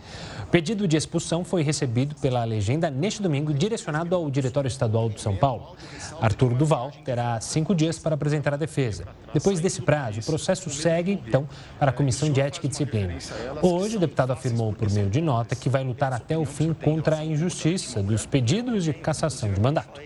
O pedido de expulsão foi recebido pela legenda neste domingo, direcionado ao Diretório Estadual de São Paulo. Arthur Duval terá cinco dias para apresentar a defesa. Depois desse prazo, o processo segue, então, para a Comissão de Ética e Disciplina. Hoje, o deputado afirmou por meio de nota que vai lutar até o fim contra a injustiça dos pedidos de cassação de mandato.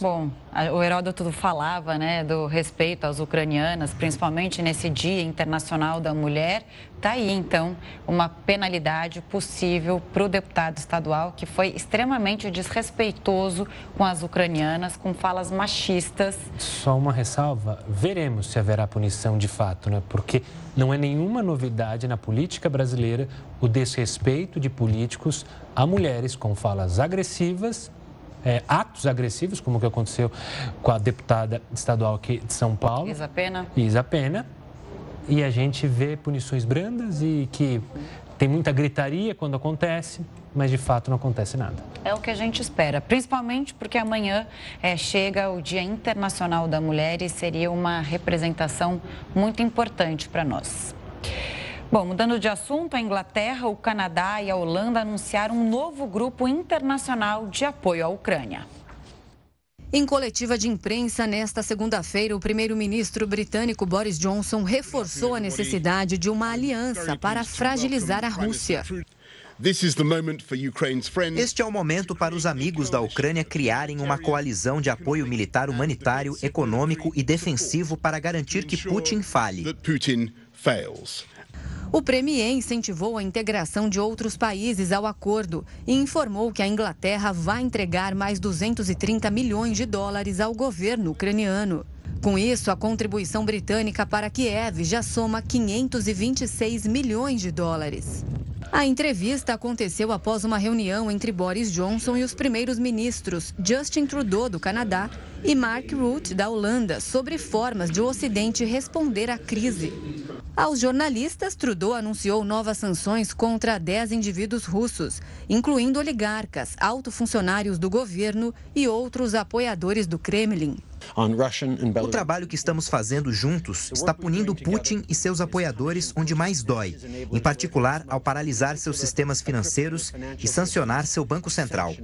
Bom, o Heródoto falava né, do respeito às ucranianas, principalmente nesse Dia Internacional da Mulher. Está aí, então, uma penalidade possível para o deputado estadual que foi extremamente desrespeitoso com as ucranianas, com falas machistas. Só uma ressalva: veremos se haverá punição de fato, né? Porque não é nenhuma novidade na política brasileira o desrespeito de políticos a mulheres com falas agressivas é, atos agressivos, como o que aconteceu com a deputada estadual aqui de São Paulo. Isa Pena. Isa Pena. E a gente vê punições brandas e que tem muita gritaria quando acontece, mas de fato não acontece nada. É o que a gente espera, principalmente porque amanhã é, chega o Dia Internacional da Mulher e seria uma representação muito importante para nós. Bom, mudando de assunto, a Inglaterra, o Canadá e a Holanda anunciaram um novo grupo internacional de apoio à Ucrânia. Em coletiva de imprensa nesta segunda-feira, o primeiro-ministro britânico Boris Johnson reforçou a necessidade de uma aliança para fragilizar a Rússia. Este é o momento para os amigos da Ucrânia criarem uma coalizão de apoio militar, humanitário, econômico e defensivo para garantir que Putin fale. O Premier incentivou a integração de outros países ao acordo e informou que a Inglaterra vai entregar mais 230 milhões de dólares ao governo ucraniano. Com isso, a contribuição britânica para Kiev já soma 526 milhões de dólares. A entrevista aconteceu após uma reunião entre Boris Johnson e os primeiros ministros Justin Trudeau, do Canadá, e Mark Rutte, da Holanda, sobre formas de o Ocidente responder à crise. Aos jornalistas, Trudeau anunciou novas sanções contra 10 indivíduos russos, incluindo oligarcas, alto funcionários do governo e outros apoiadores do Kremlin. O trabalho que estamos fazendo juntos está punindo Putin e seus apoiadores onde mais dói, em particular ao paralisar seus sistemas financeiros e sancionar seu Banco Central.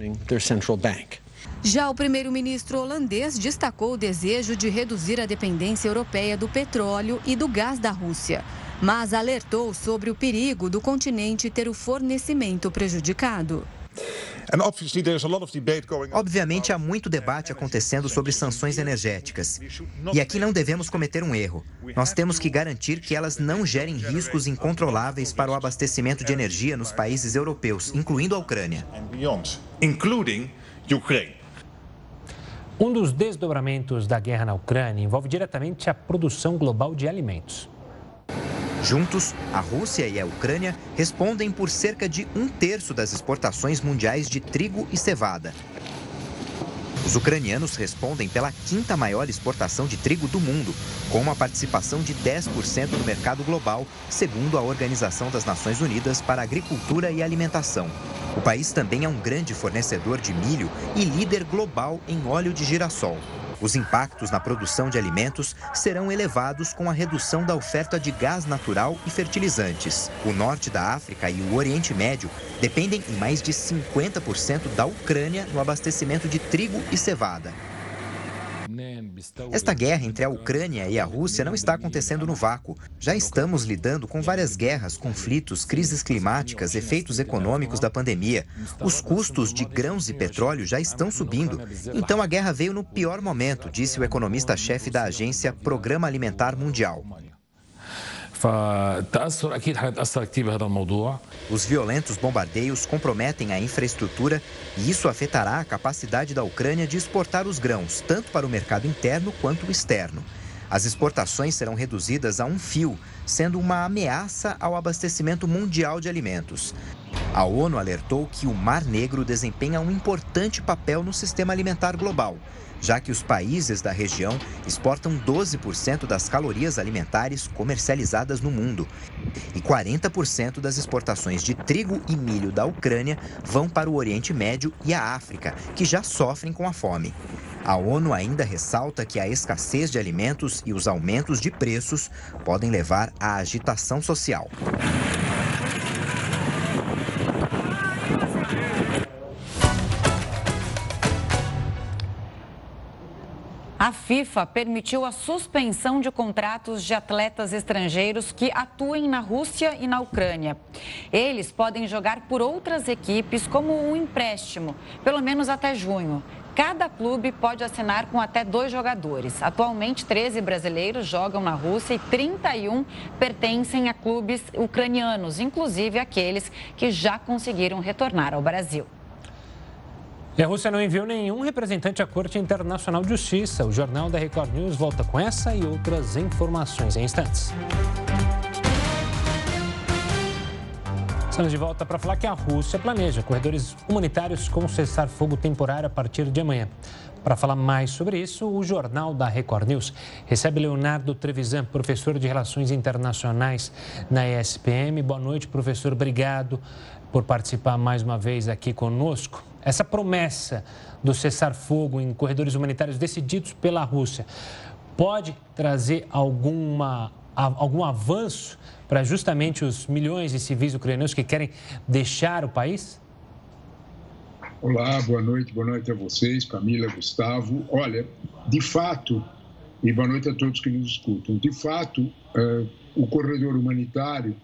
Já o primeiro-ministro holandês destacou o desejo de reduzir a dependência europeia do petróleo e do gás da Rússia, mas alertou sobre o perigo do continente ter o fornecimento prejudicado. Obviamente, há muito debate acontecendo sobre sanções energéticas. E aqui não devemos cometer um erro. Nós temos que garantir que elas não gerem riscos incontroláveis para o abastecimento de energia nos países europeus, incluindo a Ucrânia. Um dos desdobramentos da guerra na Ucrânia envolve diretamente a produção global de alimentos. Juntos, a Rússia e a Ucrânia respondem por cerca de um terço das exportações mundiais de trigo e cevada. Os ucranianos respondem pela quinta maior exportação de trigo do mundo, com uma participação de 10% no mercado global, segundo a Organização das Nações Unidas para Agricultura e Alimentação. O país também é um grande fornecedor de milho e líder global em óleo de girassol. Os impactos na produção de alimentos serão elevados com a redução da oferta de gás natural e fertilizantes. O norte da África e o Oriente Médio dependem em mais de 50% da Ucrânia no abastecimento de trigo e cevada. Esta guerra entre a Ucrânia e a Rússia não está acontecendo no vácuo. Já estamos lidando com várias guerras, conflitos, crises climáticas, efeitos econômicos da pandemia. Os custos de grãos e petróleo já estão subindo. Então a guerra veio no pior momento, disse o economista-chefe da agência Programa Alimentar Mundial. فالتاثر اكيد حيتاثر كثير بهذا الموضوع Os violentos bombardeios comprometem a infraestrutura e isso afetará a capacidade da Ucrânia de exportar os grãos, tanto para o mercado interno quanto o externo. As exportações serão reduzidas a um fio, sendo uma ameaça ao abastecimento mundial de alimentos. A ONU alertou que o Mar Negro desempenha um importante papel no sistema alimentar global, já que os países da região exportam 12% das calorias alimentares comercializadas no mundo. E 40% das exportações de trigo e milho da Ucrânia vão para o Oriente Médio e a África, que já sofrem com a fome. A ONU ainda ressalta que a escassez de alimentos e os aumentos de preços podem levar à agitação social. FIFA permitiu a suspensão de contratos de atletas estrangeiros que atuem na Rússia e na Ucrânia. Eles podem jogar por outras equipes como um empréstimo, pelo menos até junho. Cada clube pode assinar com até dois jogadores. Atualmente, 13 brasileiros jogam na Rússia e 31 pertencem a clubes ucranianos, inclusive aqueles que já conseguiram retornar ao Brasil. E a Rússia não enviou nenhum representante à Corte Internacional de Justiça. O Jornal da Record News volta com essa e outras informações em instantes. Estamos de volta para falar que a Rússia planeja corredores humanitários com cessar-fogo temporário a partir de amanhã. Para falar mais sobre isso, o Jornal da Record News recebe Leonardo Trevisan, professor de Relações Internacionais na ESPM. Boa noite, professor. Obrigado por participar mais uma vez aqui conosco. Essa promessa do cessar-fogo em corredores humanitários decididos pela Rússia pode trazer alguma, algum avanço para justamente os milhões de civis ucranianos que querem deixar o país? Olá, boa noite, boa noite a vocês, Camila, Gustavo. Olha, de fato, e boa noite a todos que nos escutam, de fato, uh, o corredor humanitário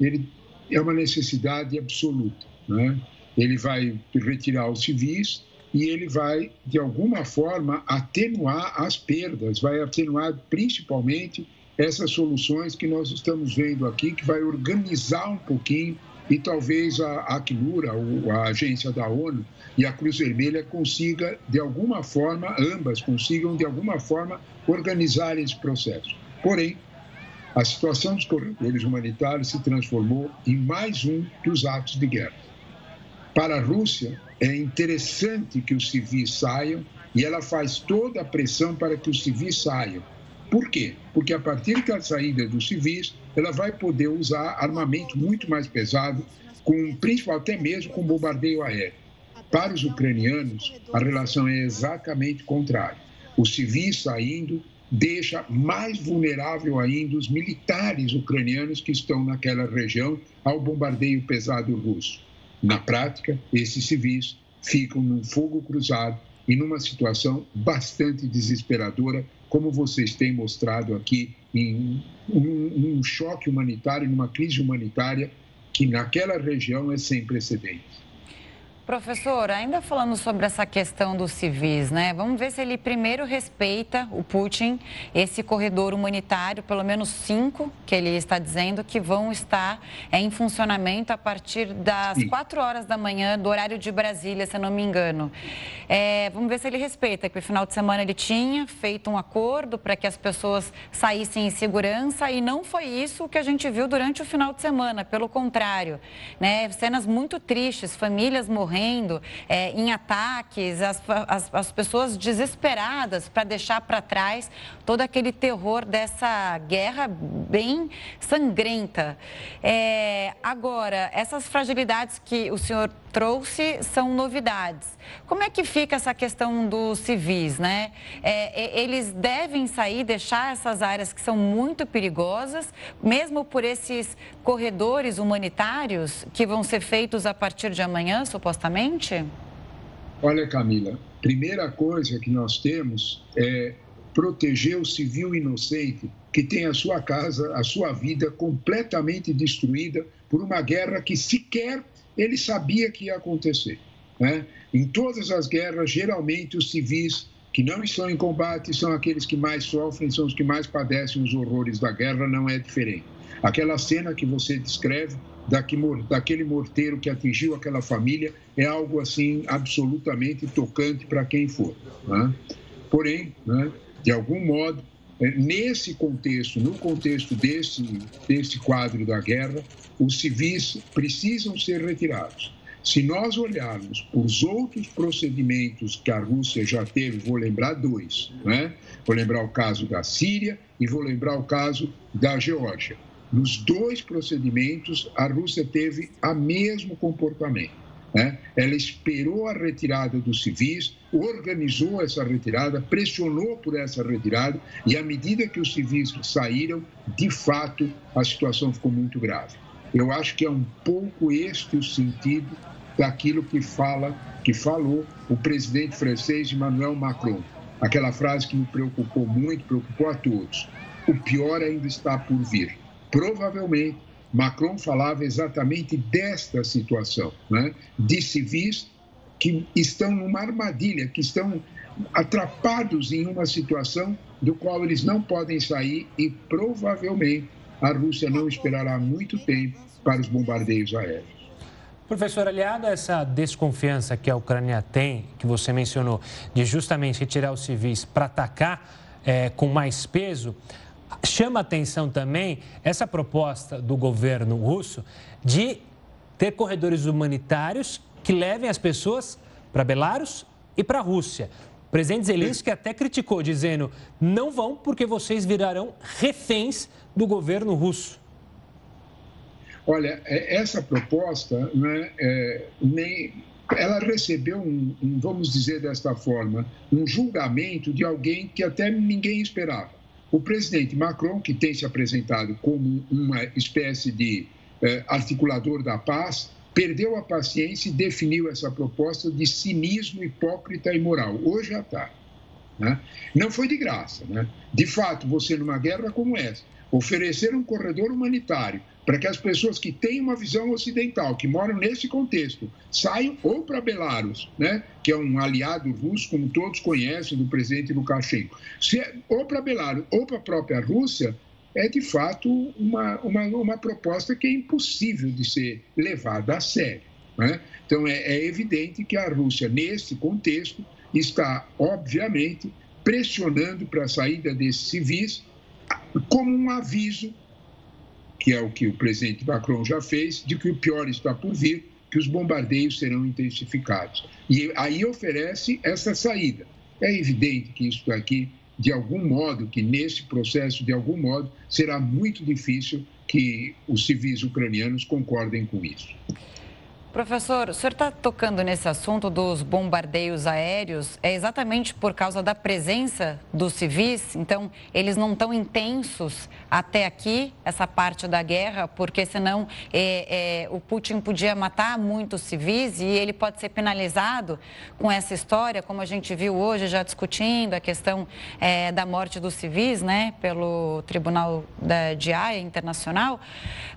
ele é uma necessidade absoluta, né? Ele vai retirar os civis e ele vai, de alguma forma, atenuar as perdas, vai atenuar principalmente essas soluções que nós estamos vendo aqui, que vai organizar um pouquinho e talvez a Acnur, a agência da ONU, e a Cruz Vermelha consiga, de alguma forma, ambas consigam, de alguma forma, organizar esse processo. Porém, a situação dos corredores humanitários se transformou em mais um dos atos de guerra. Para a Rússia, é interessante que os civis saiam e ela faz toda a pressão para que os civis saiam. Por quê? Porque a partir da saída dos civis, ela vai poder usar armamento muito mais pesado, com principal até mesmo com bombardeio aéreo. Para os ucranianos, a relação é exatamente contrária. Os civis saindo deixa mais vulnerável ainda os militares ucranianos que estão naquela região ao bombardeio pesado russo. Na prática, esses civis ficam num fogo cruzado e numa situação bastante desesperadora, como vocês têm mostrado aqui, em um, um choque humanitário, numa crise humanitária que naquela região é sem precedentes. Professor, ainda falando sobre essa questão dos civis, né? Vamos ver se ele primeiro respeita o Putin, esse corredor humanitário, pelo menos cinco, que ele está dizendo que vão estar em funcionamento a partir das quatro horas da manhã do horário de Brasília, se não me engano. É, vamos ver se ele respeita, que no final de semana ele tinha feito um acordo para que as pessoas saíssem em segurança e não foi isso que a gente viu durante o final de semana, pelo contrário, né? Cenas muito tristes, famílias morrendo morrendo é, em ataques, as, as, as pessoas desesperadas para deixar para trás todo aquele terror dessa guerra bem sangrenta. É, agora, essas fragilidades que o senhor trouxe são novidades. Como é que fica essa questão dos civis, né? É, eles devem sair, deixar essas áreas que são muito perigosas, mesmo por esses corredores humanitários que vão ser feitos a partir de amanhã, supostamente? Olha, Camila, primeira coisa que nós temos é proteger o civil inocente que tem a sua casa, a sua vida completamente destruída por uma guerra que sequer ele sabia que ia acontecer. Né? Em todas as guerras, geralmente os civis que não estão em combate são aqueles que mais sofrem, são os que mais padecem os horrores da guerra, não é diferente. Aquela cena que você descreve daquele morteiro que atingiu aquela família é algo assim absolutamente tocante para quem for. Né? Porém, né, de algum modo, é, nesse contexto, no contexto desse, desse quadro da guerra, os civis precisam ser retirados. Se nós olharmos os outros procedimentos que a Rússia já teve, vou lembrar dois, né? vou lembrar o caso da Síria e vou lembrar o caso da Geórgia. Nos dois procedimentos, a Rússia teve o mesmo comportamento. Né? Ela esperou a retirada dos civis, organizou essa retirada, pressionou por essa retirada, e à medida que os civis saíram, de fato, a situação ficou muito grave. Eu acho que é um pouco este o sentido daquilo que fala, que falou o presidente francês Emmanuel Macron. Aquela frase que me preocupou muito, preocupou a todos. O pior ainda está por vir. Provavelmente, Macron falava exatamente desta situação, né? de civis que estão numa armadilha, que estão atrapados em uma situação do qual eles não podem sair e provavelmente a Rússia não esperará muito tempo para os bombardeios aéreos. Professor, aliado a essa desconfiança que a Ucrânia tem, que você mencionou, de justamente retirar os civis para atacar é, com mais peso, chama atenção também essa proposta do governo russo de ter corredores humanitários que levem as pessoas para Belarus e para a Rússia. O presidente Zelensky até criticou, dizendo: não vão porque vocês virarão reféns do governo russo. Olha, é, essa proposta, né, é, nem, ela recebeu um, um, vamos dizer desta forma, um julgamento de alguém que até ninguém esperava. O presidente Macron, que tem se apresentado como uma espécie de eh, articulador da paz, perdeu a paciência e definiu essa proposta de cinismo hipócrita e moral. Hoje já está. Né? Não foi de graça. Né? De fato, você numa guerra como essa, oferecer um corredor humanitário para que as pessoas que têm uma visão ocidental, que moram nesse contexto, saiam ou para Belarus, né, que é um aliado russo, como todos conhecem, do presidente Lukashenko, se, é, ou para Belarus ou para a própria Rússia, é de fato uma, uma, uma proposta que é impossível de ser levada a sério. Né? Então, é, é evidente que a Rússia, nesse contexto, está, obviamente, pressionando para a saída desses civis como um aviso que é o que o presidente Macron já fez, de que o pior está por vir, que os bombardeios serão intensificados. E aí oferece essa saída. É evidente que isso aqui, de algum modo, que nesse processo, de algum modo, será muito difícil que os civis ucranianos concordem com isso. Professor, o senhor está tocando nesse assunto dos bombardeios aéreos, é exatamente por causa da presença dos civis? Então, eles não estão intensos até aqui, essa parte da guerra, porque senão é, é, o Putin podia matar muitos civis e ele pode ser penalizado com essa história, como a gente viu hoje já discutindo a questão é, da morte dos civis, né, pelo Tribunal da, de Haia Internacional.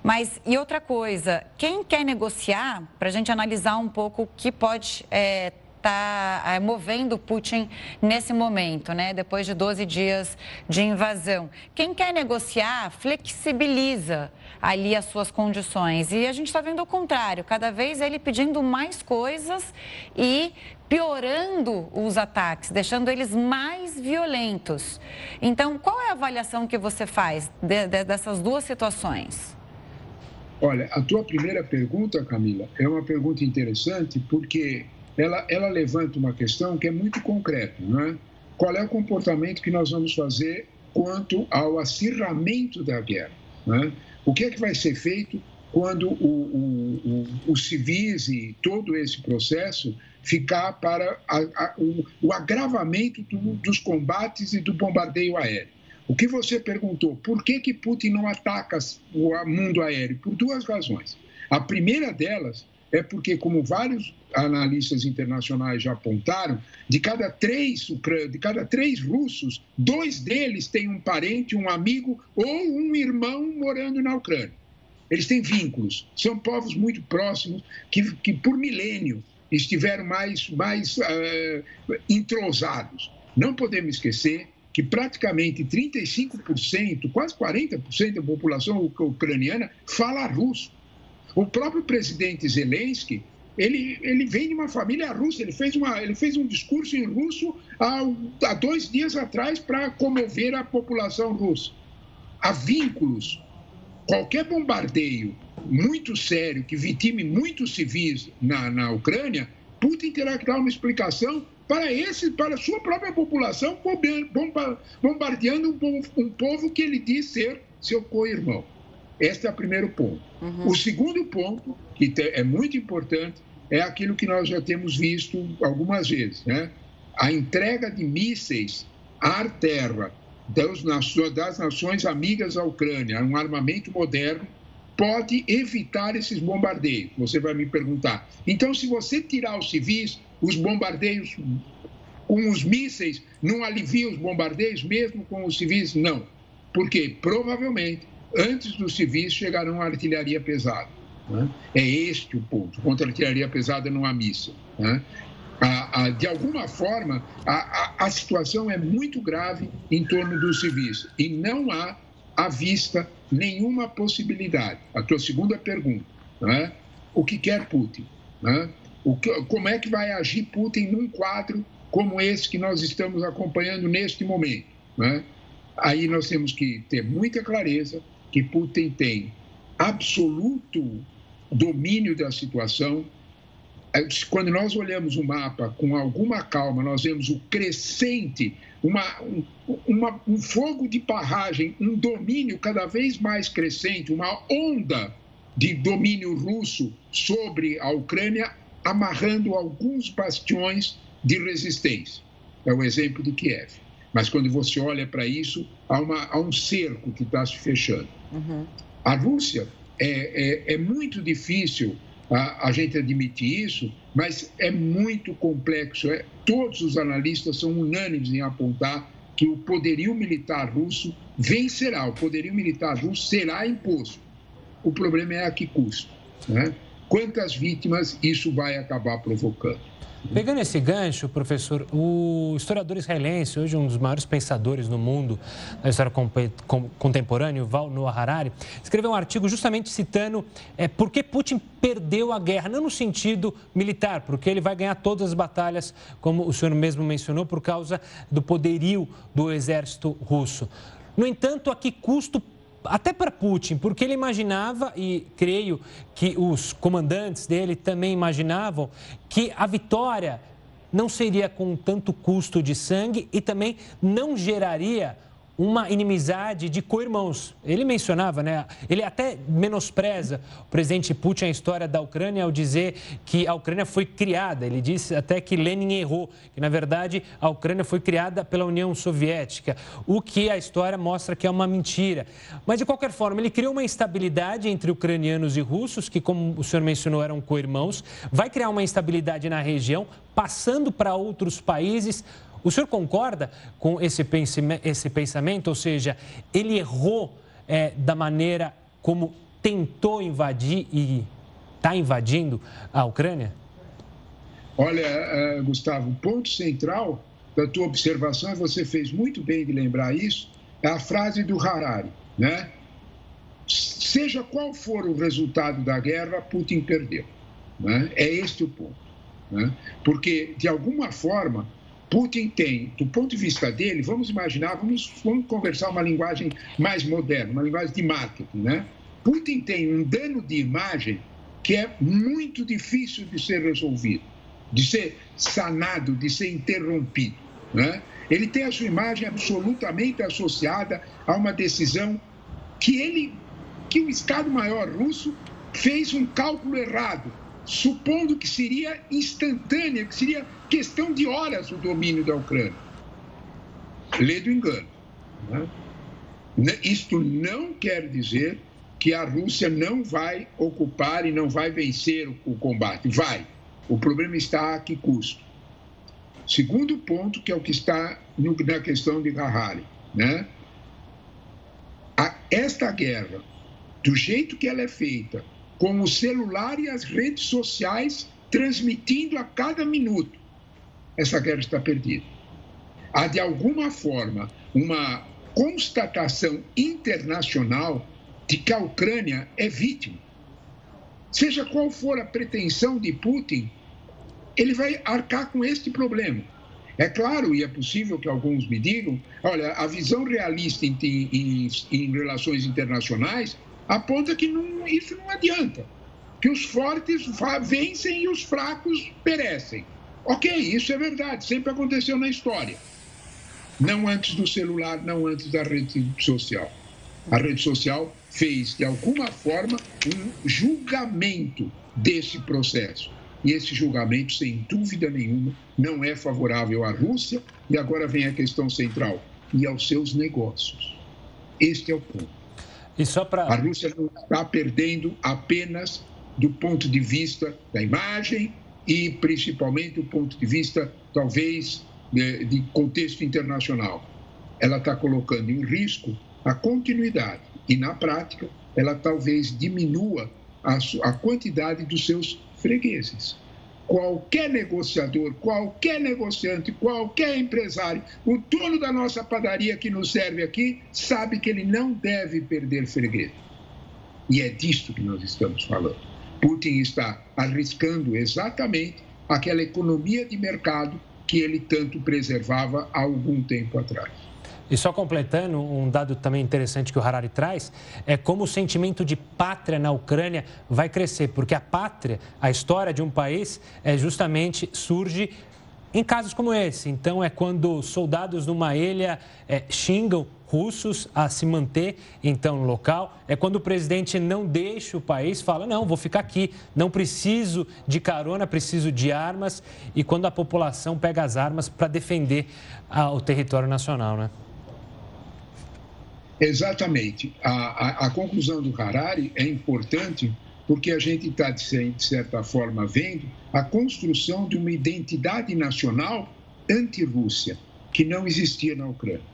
Mas, e outra coisa, quem quer negociar, para a gente analisar um pouco o que pode é, está é, movendo Putin nesse momento, né? Depois de 12 dias de invasão. Quem quer negociar flexibiliza ali as suas condições. E a gente está vendo o contrário, cada vez ele pedindo mais coisas e piorando os ataques, deixando eles mais violentos. Então, qual é a avaliação que você faz de, de, dessas duas situações? Olha, a tua primeira pergunta, Camila, é uma pergunta interessante porque ela, ela levanta uma questão que é muito concreta, não é? Qual é o comportamento que nós vamos fazer quanto ao acirramento da guerra? É? O que é que vai ser feito quando o, o, os civis e todo esse processo ficar para a, a, o, o, agravamento do, dos combates e do bombardeio aéreo? O que você perguntou, por que, que Putin não ataca o mundo aéreo? Por duas razões. A primeira delas é porque, como vários analistas internacionais já apontaram, de cada três de cada três russos, dois deles têm um parente, um amigo ou um irmão morando na Ucrânia. Eles têm vínculos, são povos muito próximos que, que por milênio estiveram mais, mais uh, entrosados. Não podemos esquecer que praticamente 35%, quase 40% da população ucraniana fala russo. O próprio presidente Zelensky, ele, ele vem de uma família russa, ele fez, uma, ele fez um discurso em russo há, há dois dias atrás para comover a população russa. Há vínculos. Qualquer bombardeio muito sério que vitime muitos civis na, na Ucrânia, Putin terá que dar uma explicação para esse, para a sua própria população, bombardeando um povo, um povo que ele diz ser seu co-irmão. Este é o primeiro ponto. Uhum. O segundo ponto, que é muito importante, é aquilo que nós já temos visto algumas vezes, né? A entrega de mísseis ar-terra das nações amigas à Ucrânia, um armamento moderno, pode evitar esses bombardeios. Você vai me perguntar. Então, se você tirar os civis, os bombardeios com os mísseis não alivia os bombardeios, mesmo com os civis? Não. Porque provavelmente antes dos civis chegarão a artilharia pesada. Né? É este o ponto. Contra a artilharia pesada não há missa. Né? De alguma forma, a, a, situação é muito grave em torno dos civis e não há à vista nenhuma possibilidade. A tua segunda pergunta, né? o que quer Putin? Né? O que, como é que vai agir Putin num quadro como esse que nós estamos acompanhando neste momento? Né? Aí nós temos que ter muita clareza que Putin tem absoluto domínio da situação. Quando nós olhamos o mapa com alguma calma, nós vemos o crescente, uma, uma, um fogo de barragem, um domínio cada vez mais crescente, uma onda de domínio russo sobre a Ucrânia, amarrando alguns bastiões de resistência. É o exemplo de Kiev. Mas quando você olha para isso, há, uma, há, um cerco que está se fechando. Uhum. A Rússia é, é, é muito difícil a, a, gente admitir isso, mas é muito complexo. É, todos os analistas são unânimes em apontar que o poderio militar russo vencerá, o poderio militar russo será imposto. O problema é a que custo. Né? Quantas vítimas isso vai acabar provocando? Pegando esse gancho, professor, o historiador israelense, hoje um dos maiores pensadores no mundo da história contemporânea, Val Noah Harari, escreveu um artigo justamente citando é, por que Putin perdeu a guerra, não no sentido militar, porque ele vai ganhar todas as batalhas, como o senhor mesmo mencionou, por causa do poderio do exército russo. No entanto, a que custo até para Putin, porque ele imaginava, e creio que os comandantes dele também imaginavam, que a vitória não seria com tanto custo de sangue e também não geraria uma inimizade de co-irmãos. Ele mencionava, né? Ele até menospreza o presidente Putin a história da Ucrânia ao dizer que a Ucrânia foi criada. Ele disse até que Lenin errou, que na verdade a Ucrânia foi criada pela União Soviética, o que a história mostra que é uma mentira. Mas de qualquer forma, ele criou uma instabilidade entre ucranianos e russos, que como o senhor mencionou eram co-irmãos, vai criar uma instabilidade na região, passando para outros países. O senhor concorda com esse pensamento? Ou seja, ele errou é, da maneira como tentou invadir e está invadindo a Ucrânia? Olha, uh, Gustavo, o ponto central da tua observação, você fez muito bem de lembrar isso, é a frase do Harari, né? Seja qual for o resultado da guerra, Putin perdeu. Né? É este o ponto. Né? Porque, de alguma forma, Putin tem, do ponto de vista dele, vamos imaginar, vamos, vamos conversar uma linguagem mais moderna, uma linguagem de marketing, né? Putin tem um dano de imagem que é muito difícil de ser resolvido, de ser sanado, de ser interrompido, né? Ele tem a sua imagem absolutamente associada a uma decisão que ele, que o Estado-Maior russo fez um cálculo errado, supondo que seria instantânea, que seria questão de horas o domínio da Ucrânia. Lê do engano. Né? Isto não quer dizer que a Rússia não vai ocupar e não vai vencer o combate. Vai. O problema está a que custo. Segundo ponto, que é o que está na questão de Harari. Né? esta guerra, do jeito que ela é feita, com o celular e as redes sociais transmitindo a cada minuto, essa guerra está perdida. há de alguma forma uma constatação internacional de que a Ucrânia é vítima. Seja qual for a pretensão de Putin, ele vai arcar com este problema. É claro, e é possível que alguns me digam, olha, a visão realista em, em, em relações internacionais aponta que não, isso não adianta, que os fortes vencem e os fracos perecem. Ok, isso é verdade, sempre aconteceu na história. Não antes do celular, não antes da rede social. A rede social fez, de alguma forma, um julgamento desse processo. E esse julgamento, sem dúvida nenhuma, não é favorável à Rússia. E agora vem a questão central: e aos seus negócios. Este é o ponto. E só pra... A Rússia não está perdendo apenas do ponto de vista da imagem e, principalmente, do ponto de vista, talvez, de, de contexto internacional. Ela está colocando em risco a continuidade e, na prática, ela talvez diminua a, a quantidade dos seus fregueses. Qualquer negociador, qualquer negociante, qualquer empresário, o dono da nossa padaria que nos serve aqui, sabe que ele não deve perder freguês. E é disto que nós estamos falando. Putin está arriscando exatamente aquela economia de mercado que ele tanto preservava há algum tempo atrás. E só completando, um dado também interessante que o Harari traz é como o sentimento de pátria na Ucrânia vai crescer, porque a pátria, a história de um país, é justamente surge em casos como esse. Então, é quando soldados numa ilha é, xingam russos a se manter, então, no local. É quando o presidente não deixa o país, fala: não, vou ficar aqui, não preciso de carona, preciso de armas. E quando a população pega as armas para defender a, o território nacional, né? Exatamente. A, a, a, conclusão do Harari é importante porque a gente está, de certa forma, vendo a construção de uma identidade nacional anti-Rússia, que não existia na Ucrânia.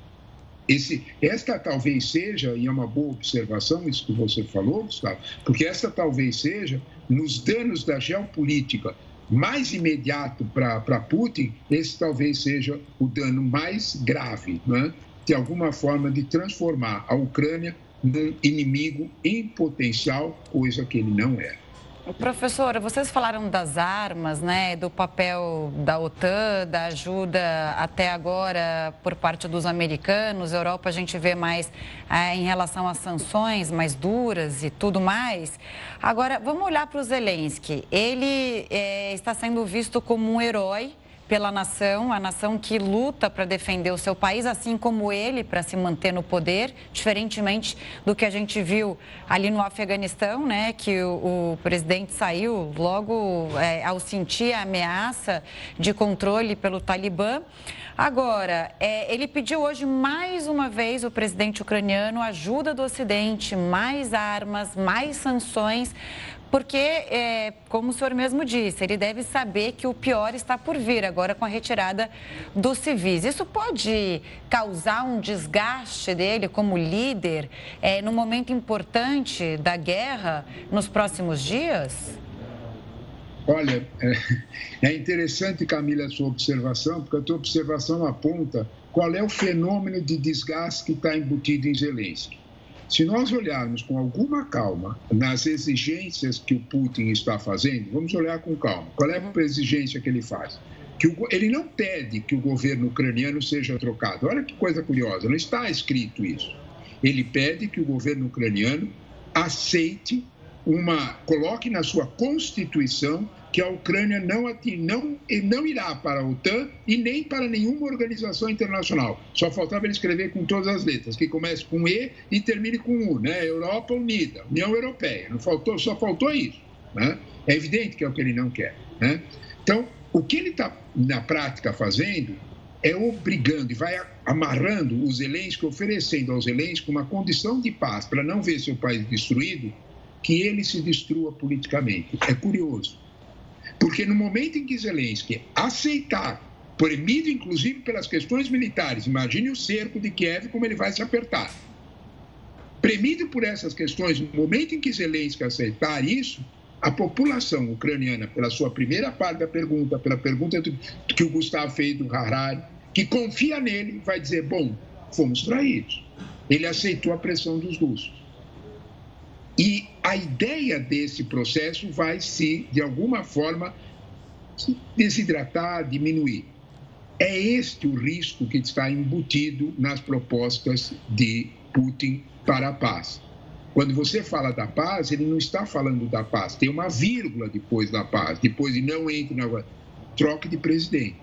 Esse, esta talvez seja, e é uma boa observação isso que você falou, Gustavo, porque esta talvez seja, nos danos da geopolítica mais imediato para Putin, esse talvez seja o dano mais grave. Não é? de alguma forma, de transformar a Ucrânia num inimigo em potencial, coisa que ele não é. Professora, vocês falaram das armas, né, do papel da OTAN, da ajuda até agora por parte dos americanos. Europa a gente vê mais é, em relação às sanções mais duras e tudo mais. Agora, vamos olhar para o Zelensky. Ele é, está sendo visto como um herói pela nação, a nação que luta para defender o seu país, assim como ele para se manter no poder, diferentemente do que a gente viu ali no Afeganistão, né, que o, o presidente saiu logo é, ao sentir a ameaça de controle pelo Talibã. Agora, é, ele pediu hoje mais uma vez o presidente ucraniano ajuda do Ocidente, mais armas, mais sanções porque, é, como o senhor mesmo disse, ele deve saber que o pior está por vir agora com a retirada dos civis. Isso pode causar um desgaste dele como líder é, no momento importante da guerra nos próximos dias? Olha, é, é interessante, Camila, a sua observação, porque a tua observação aponta qual é o fenômeno de desgaste que está embutido em Zelensky. Se nós olharmos com alguma calma nas exigências que o Putin está fazendo, vamos olhar com calma. Qual é a exigência que ele faz? Que o, ele não pede que o governo ucraniano seja trocado. Olha que coisa curiosa, não está escrito isso. Ele pede que o governo ucraniano aceite uma, coloque na sua constituição que a Ucrânia não, não, não irá para a OTAN e nem para nenhuma organização internacional. Só faltava ele escrever com todas as letras, que comece com E e termine com U, né? Europa Unida, União Europeia. Não faltou, só faltou isso. Né? É evidente que é o que ele não quer. Né? Então, o que ele está, na prática, fazendo é obrigando e vai amarrando o Zelensky, oferecendo ao Zelensky uma condição de paz para não ver seu país destruído, que ele se destrua politicamente. É curioso. Porque no momento em que Zelensky aceitar, premido inclusive pelas questões militares, imagine o cerco de Kiev como ele vai se apertar. Premido por essas questões, no momento em que Zelensky aceitar isso, a população ucraniana, pela sua primeira parte da pergunta, pela pergunta que o Gustavo fez do Harari, que confia nele vai dizer: bom, fomos traídos. Ele aceitou a pressão dos russos. E a ideia desse processo vai se, de alguma forma, desidratar, diminuir. É este o risco que está embutido nas propostas de Putin para a paz. Quando você fala da paz, ele não está falando da paz, tem uma vírgula depois da paz, depois de não entre na troca de presidente.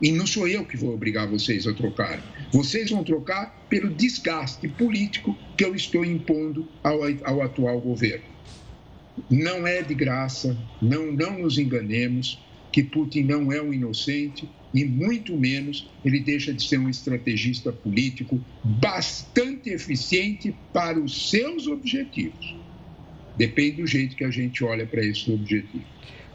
E não sou eu que vou obrigar vocês a trocar. Vocês vão trocar pelo desgaste político que eu estou impondo ao, ao atual governo. Não é de graça, não, não nos enganemos que Putin não é um inocente e muito menos ele deixa de ser um estrategista político bastante eficiente para os seus objetivos. Depende do jeito que a gente olha para esses objetivos.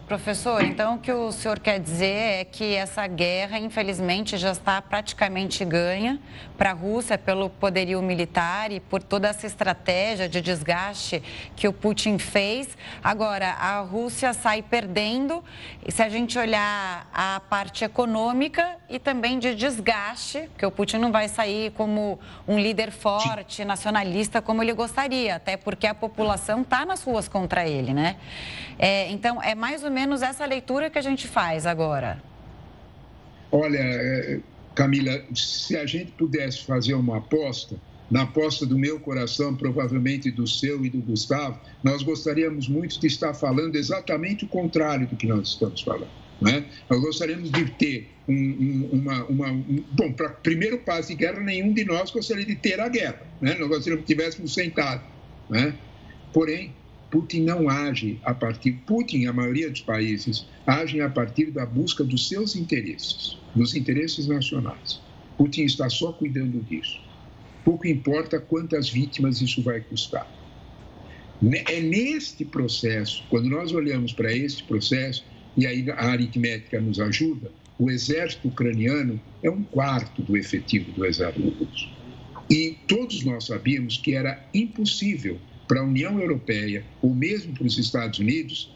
Professor, então o que o senhor quer dizer é que essa guerra, infelizmente, já está praticamente ganha para a Rússia pelo poderio militar e por toda essa estratégia de desgaste que o Putin fez. Agora, a Rússia sai perdendo, se a gente olhar a parte econômica e também de desgaste, que o Putin não vai sair como um líder forte, nacionalista, como ele gostaria, até porque a população está nas ruas contra ele, né? É, então, é mais ou menos essa leitura que a gente faz agora. Olha, é, Camila, se a gente pudesse fazer uma aposta, na aposta do meu coração, provavelmente do seu e do Gustavo, nós gostaríamos muito de estar falando exatamente o contrário do que nós estamos falando. Né? Nós gostaríamos de ter um, um, uma, uma um, bom, para primeiro passo de guerra, nenhum de nós gostaria de ter a guerra. Né? Nós gostaríamos que tivéssemos sentado. Né? Porém, Putin não age a partir, Putin a maioria dos países agem a partir da busca dos seus interesses, dos interesses nacionais. Putin está só cuidando disso. Pouco importa quantas vítimas isso vai custar. É neste processo, quando nós olhamos para este processo, e aí a aritmética nos ajuda, o exército ucraniano é um quarto do efetivo do exército russo. E todos nós sabíamos que era impossível para a União Europeia ou mesmo para os Estados Unidos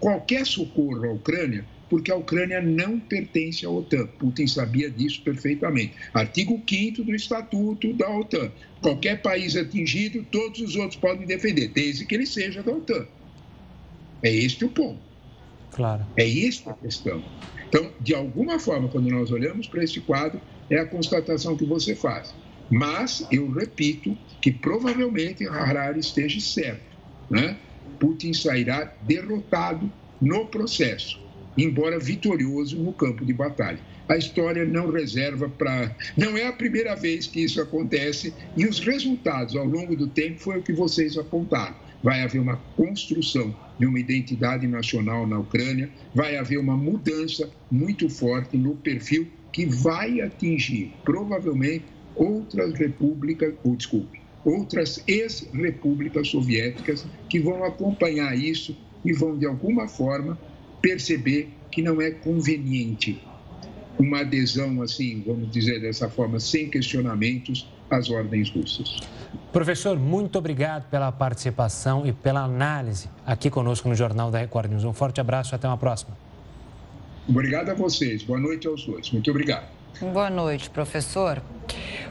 qualquer socorro à Ucrânia, porque a Ucrânia não pertence à OTAN. Putin sabia disso perfeitamente. Artigo 5 do Estatuto da OTAN. Qualquer país atingido, todos os outros podem defender, desde que ele seja da OTAN. É este o ponto. Claro. É esta a questão. Então, de alguma forma, quando nós olhamos para este quadro, é a constatação que você faz. Mas, eu repito, que provavelmente Harari esteja certo. Né? Putin sairá derrotado no processo, embora vitorioso no campo de batalha. A história não reserva para. Não é a primeira vez que isso acontece e os resultados ao longo do tempo foi o que vocês apontaram. Vai haver uma construção de uma identidade nacional na Ucrânia, vai haver uma mudança muito forte no perfil que vai atingir, provavelmente, outras repúblicas, ou desculpe, outras ex-repúblicas soviéticas que vão acompanhar isso e vão, de alguma forma, perceber que não é conveniente uma adesão, assim, vamos dizer dessa forma, sem questionamentos às ordens russas. Professor, muito obrigado pela participação e pela análise aqui conosco no Jornal da Record News. Um forte abraço e até uma próxima. Obrigado a vocês. Boa noite aos dois. Muito obrigado. Boa noite, professor.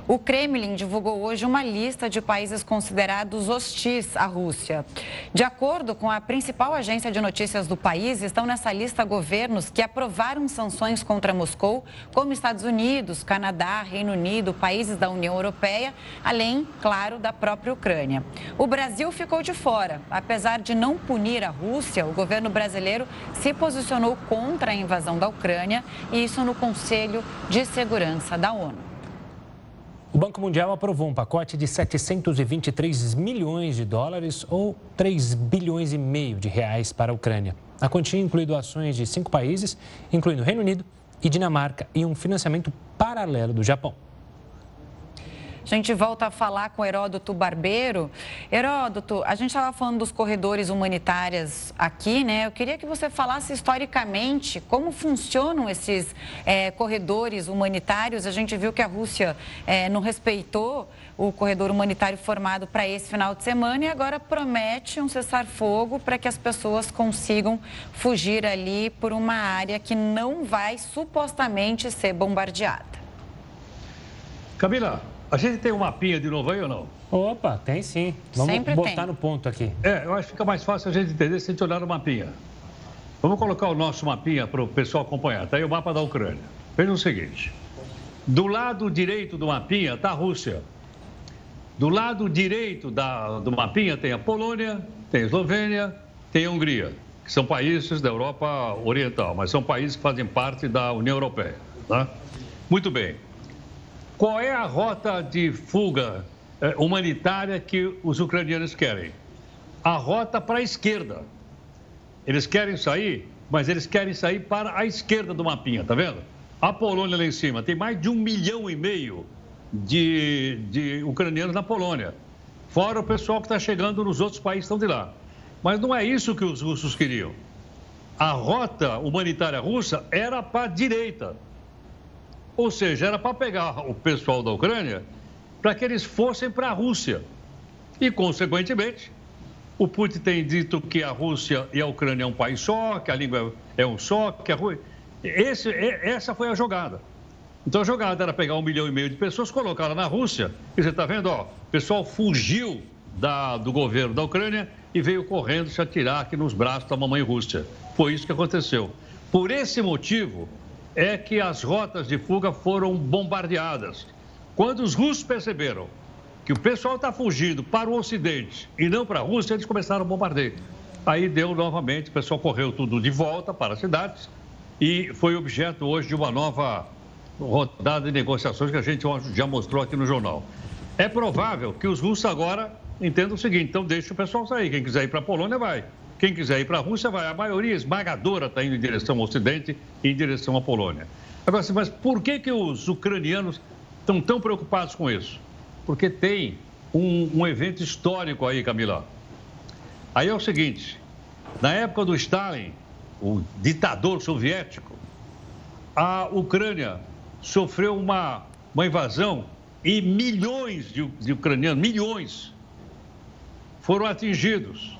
O Kremlin divulgou hoje uma lista de países considerados hostis à Rússia. De acordo com a principal agência de notícias do país, estão nessa lista governos que aprovaram sanções contra Moscou, como Estados Unidos, Canadá, Reino Unido, países da União Europeia, além, claro, da própria Ucrânia. O Brasil ficou de fora. Apesar de não punir a Rússia, o governo brasileiro se posicionou contra a invasão da Ucrânia, e isso no Conselho de Segurança da ONU. O Banco Mundial aprovou um pacote de 723 milhões de dólares ou 3 bilhões e meio de reais para a Ucrânia. A quantia inclui doações de cinco países, incluindo Reino Unido e Dinamarca, e um financiamento paralelo do Japão. A gente volta a falar com Heródoto Barbeiro. Heródoto, a gente estava falando dos corredores humanitários aqui, né? Eu queria que você falasse historicamente como funcionam esses é, corredores humanitários. A gente viu que a Rússia é, não respeitou o corredor humanitário formado para esse final de semana e agora promete um cessar-fogo para que as pessoas consigam fugir ali por uma área que não vai supostamente ser bombardeada. Camila, a gente tem um mapinha de novo aí ou não? Opa, tem sim. Vamos Sempre botar tem. no ponto aqui. É, eu acho que fica mais fácil a gente entender se a gente olhar no mapinha. Vamos colocar o nosso mapinha para o pessoal acompanhar. Está aí o mapa da Ucrânia. Veja o seguinte. Do lado direito do mapinha está a Rússia. Do lado direito da, do mapinha tem a Polônia, tem a Eslovênia, tem a Hungria, que são países da Europa Oriental, mas são países que fazem parte da União Europeia. Tá? Muito bem. Qual é a rota de fuga eh, humanitária que os ucranianos querem? A rota para a esquerda. Eles querem sair, mas eles querem sair para a esquerda do mapinha, tá vendo? A Polônia lá em cima tem mais de um milhão e meio de, de ucranianos na Polônia, fora o pessoal que está chegando nos outros países estão de lá. Mas não é isso que os russos queriam. A rota humanitária russa era para a direita. Ou seja, era para pegar o pessoal da Ucrânia para que eles fossem para a Rússia. E, consequentemente, o Putin tem dito que a Rússia e a Ucrânia é um país só, que a língua é um só, que a Rússia... Esse, essa foi a jogada. Então a jogada era pegar um milhão e meio de pessoas, colocá-la na Rússia. E você está vendo, ó, o pessoal fugiu da, do governo da Ucrânia e veio correndo se atirar aqui nos braços da mamãe Rússia. Foi isso que aconteceu. Por esse motivo é que as rotas de fuga foram bombardeadas. Quando os russos perceberam que o pessoal está fugindo para o Ocidente e não para a Rússia, eles começaram o bombardeio. Aí deu novamente, o pessoal correu tudo de volta para as cidades e foi objeto hoje de uma nova rodada de negociações que a gente já mostrou aqui no jornal. É provável que os russos agora entendam o seguinte: então deixa o pessoal sair. Quem quiser ir para a Polônia, vai. Quem quiser ir para a Rússia, vai. A maioria esmagadora está indo em direção ao Ocidente e em direção à Polônia. Agora, assim, mas por que, que os ucranianos estão tão preocupados com isso? Porque tem um, um evento histórico aí, Camila. Aí é o seguinte: na época do Stalin, o ditador soviético, a Ucrânia sofreu uma, uma invasão e milhões de, de ucranianos, milhões, foram atingidos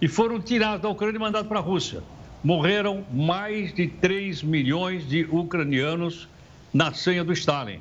e foram tirados da Ucrânia e mandados para a Rússia. Morreram mais de 3 milhões de ucranianos na senha do Stalin.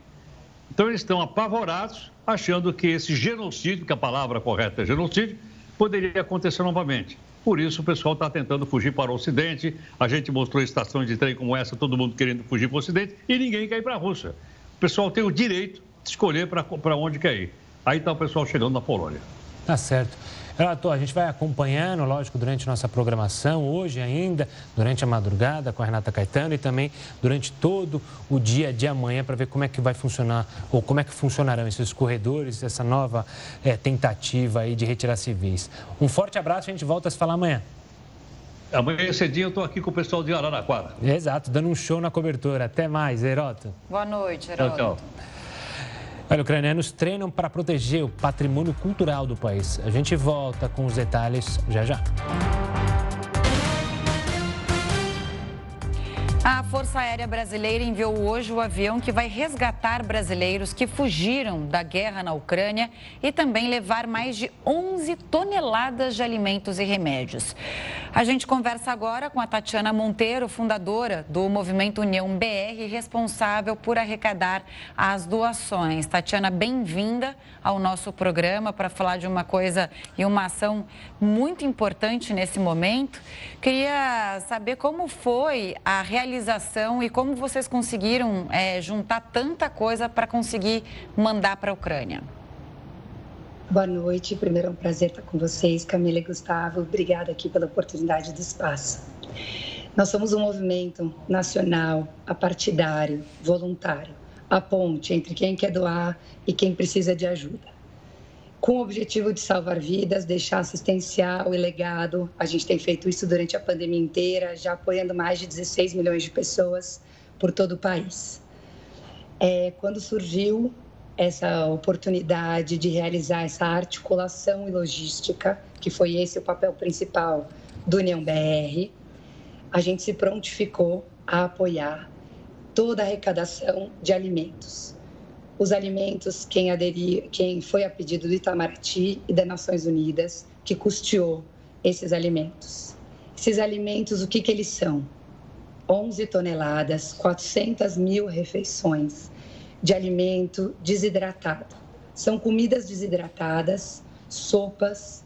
Então eles estão apavorados, achando que esse genocídio, que a palavra correta é genocídio, poderia acontecer novamente. Por isso o pessoal está tentando fugir para o Ocidente. A gente mostrou estações de trem como essa, todo mundo querendo fugir para o Ocidente e ninguém quer ir para a Rússia. O pessoal tem o direito de escolher para onde quer ir. Aí está o pessoal chegando na Polônia. Tá certo. Relator, a gente vai acompanhando, lógico, durante nossa programação, hoje ainda, durante a madrugada com a Renata Caetano e também durante todo o dia de amanhã para ver como é que vai funcionar ou como é que funcionarão esses corredores, essa nova é, tentativa aí de retirar civis. Um forte abraço, a gente volta a se falar amanhã. Amanhã cedinho eu estou aqui com o pessoal de Araraquara. Exato, dando um show na cobertura. Até mais, Heroto. Boa noite, Heroto. Tchau, tchau. Olha, ucranianos treinam para proteger o patrimônio cultural do país. A gente volta com os detalhes já já. A Força Aérea Brasileira enviou hoje o avião que vai resgatar brasileiros que fugiram da guerra na Ucrânia e também levar mais de 11 toneladas de alimentos e remédios. A gente conversa agora com a Tatiana Monteiro, fundadora do Movimento União BR, responsável por arrecadar as doações. Tatiana, bem-vinda ao nosso programa para falar de uma coisa e uma ação muito importante nesse momento. Queria saber como foi a realização e como vocês conseguiram é, juntar tanta coisa para conseguir mandar para a Ucrânia. Boa noite. Primeiro é um prazer estar com vocês, Camila e Gustavo. Obrigada aqui pela oportunidade do espaço. Nós somos um movimento nacional, apartidário, voluntário, a ponte entre quem quer doar e quem precisa de ajuda. Com o objetivo de salvar vidas, deixar assistencial e legado, a gente tem feito isso durante a pandemia inteira, já apoiando mais de 16 milhões de pessoas por todo o país. É, quando surgiu essa oportunidade de realizar essa articulação e logística, que foi esse o papel principal do União BR, a gente se prontificou a apoiar toda a arrecadação de alimentos. Os alimentos, quem quem foi a pedido do Itamaraty e das Nações Unidas, que custeou esses alimentos. Esses alimentos, o que, que eles são? 11 toneladas, 400 mil refeições de alimento desidratado. São comidas desidratadas, sopas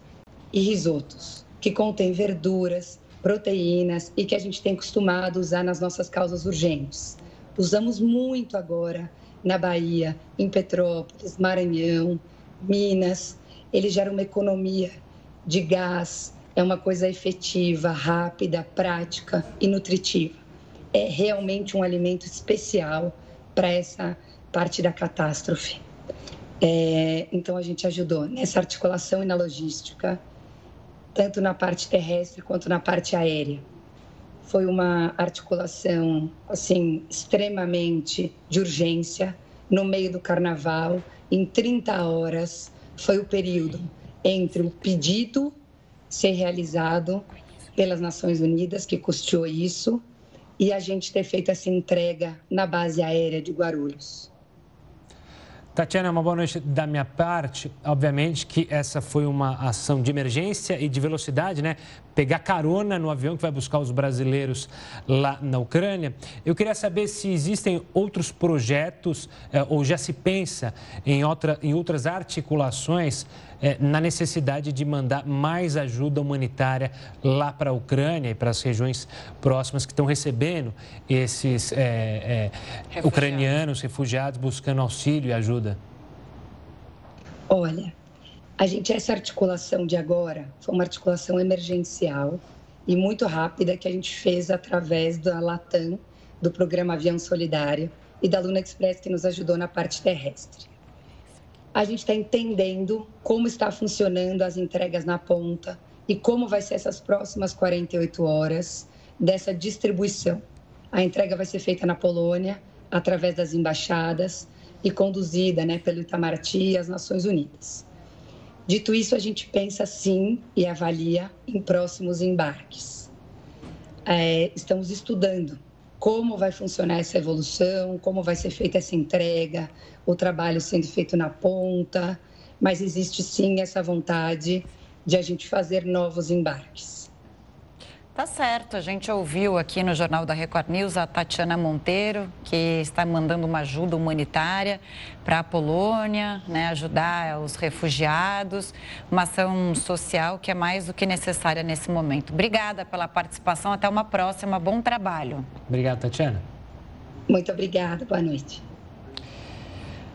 e risotos, que contêm verduras, proteínas e que a gente tem costumado usar nas nossas causas urgentes. Usamos muito agora na Bahia, em Petrópolis, Maranhão, Minas. Ele gera uma economia de gás, é uma coisa efetiva, rápida, prática e nutritiva. É realmente um alimento especial para essa parte da catástrofe. É, então, a gente ajudou nessa articulação e na logística, tanto na parte terrestre quanto na parte aérea. Foi uma articulação, assim, extremamente de urgência, no meio do carnaval, em 30 horas, foi o período entre o pedido ser realizado pelas Nações Unidas, que custeou isso, e a gente ter feito essa entrega na base aérea de Guarulhos. Tatiana, uma boa noite da minha parte. Obviamente que essa foi uma ação de emergência e de velocidade, né? Pegar carona no avião que vai buscar os brasileiros lá na Ucrânia. Eu queria saber se existem outros projetos eh, ou já se pensa em, outra, em outras articulações é, na necessidade de mandar mais ajuda humanitária lá para a Ucrânia e para as regiões próximas que estão recebendo esses é, é, ucranianos, refugiados, buscando auxílio e ajuda? Olha, a gente, essa articulação de agora foi uma articulação emergencial e muito rápida que a gente fez através da Latam, do programa Avião Solidário, e da Luna Express, que nos ajudou na parte terrestre a gente está entendendo como está funcionando as entregas na ponta e como vai ser essas próximas 48 horas dessa distribuição. A entrega vai ser feita na Polônia, através das embaixadas e conduzida né, pelo Itamaraty e as Nações Unidas. Dito isso, a gente pensa sim e avalia em próximos embarques. É, estamos estudando como vai funcionar essa evolução, como vai ser feita essa entrega, o trabalho sendo feito na ponta, mas existe sim essa vontade de a gente fazer novos embarques. Tá certo, a gente ouviu aqui no Jornal da Record News a Tatiana Monteiro, que está mandando uma ajuda humanitária para a Polônia, né, ajudar os refugiados, uma ação social que é mais do que necessária nesse momento. Obrigada pela participação, até uma próxima, bom trabalho. Obrigado, Tatiana. Muito obrigada, boa noite.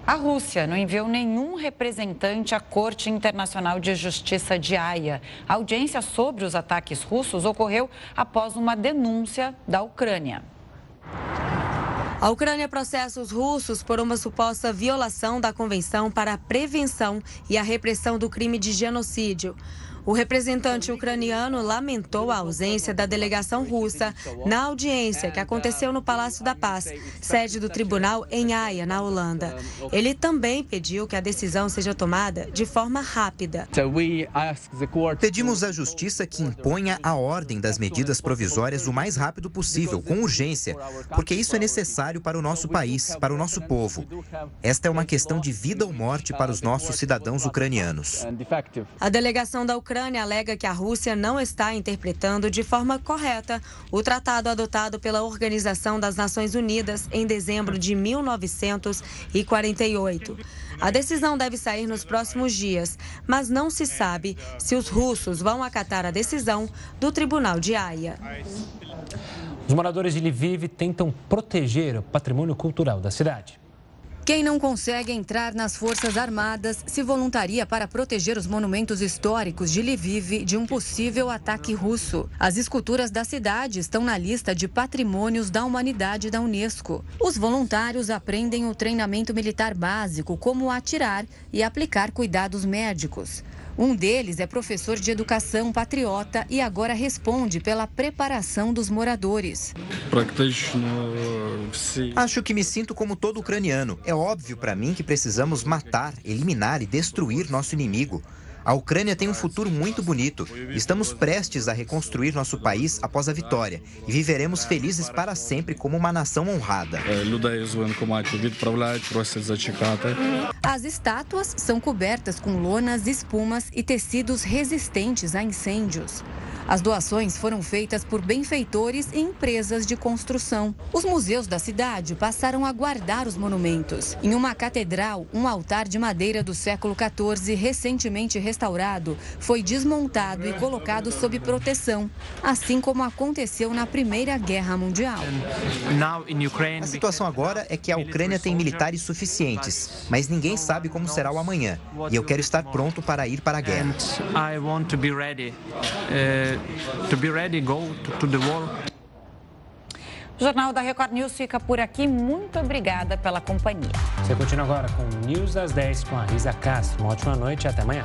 A Rússia não enviou nenhum representante à Corte Internacional de Justiça de Haia. A audiência sobre os ataques russos ocorreu após uma denúncia da Ucrânia. A Ucrânia processa os russos por uma suposta violação da Convenção para a Prevenção e a Repressão do Crime de Genocídio. O representante ucraniano lamentou a ausência da delegação russa na audiência que aconteceu no Palácio da Paz, sede do tribunal em Haia, na Holanda. Ele também pediu que a decisão seja tomada de forma rápida. Pedimos à justiça que imponha a ordem das medidas provisórias o mais rápido possível, com urgência, porque isso é necessário para o nosso país, para o nosso povo. Esta é uma questão de vida ou morte para os nossos cidadãos ucranianos. A delegação da Ucrânia Ucrânia alega que a Rússia não está interpretando de forma correta o tratado adotado pela Organização das Nações Unidas em dezembro de 1948. A decisão deve sair nos próximos dias, mas não se sabe se os russos vão acatar a decisão do Tribunal de Haia. Os moradores de Lviv tentam proteger o patrimônio cultural da cidade. Quem não consegue entrar nas Forças Armadas se voluntaria para proteger os monumentos históricos de Lviv de um possível ataque russo. As esculturas da cidade estão na lista de patrimônios da humanidade da Unesco. Os voluntários aprendem o treinamento militar básico, como atirar e aplicar cuidados médicos. Um deles é professor de educação patriota e agora responde pela preparação dos moradores. Acho que me sinto como todo ucraniano. É óbvio para mim que precisamos matar, eliminar e destruir nosso inimigo. A Ucrânia tem um futuro muito bonito. Estamos prestes a reconstruir nosso país após a vitória e viveremos felizes para sempre como uma nação honrada. As estátuas são cobertas com lonas, espumas e tecidos resistentes a incêndios. As doações foram feitas por benfeitores e empresas de construção. Os museus da cidade passaram a guardar os monumentos. Em uma catedral, um altar de madeira do século XIV, recentemente restaurado, foi desmontado e colocado sob proteção, assim como aconteceu na Primeira Guerra Mundial. A situação agora é que a Ucrânia tem militares suficientes, mas ninguém sabe como será o amanhã. E eu quero estar pronto para ir para a guerra O Jornal da Record News fica por aqui. Muito obrigada pela companhia. Você continua agora com News às 10 com a Risa Castro. Uma ótima noite e até amanhã.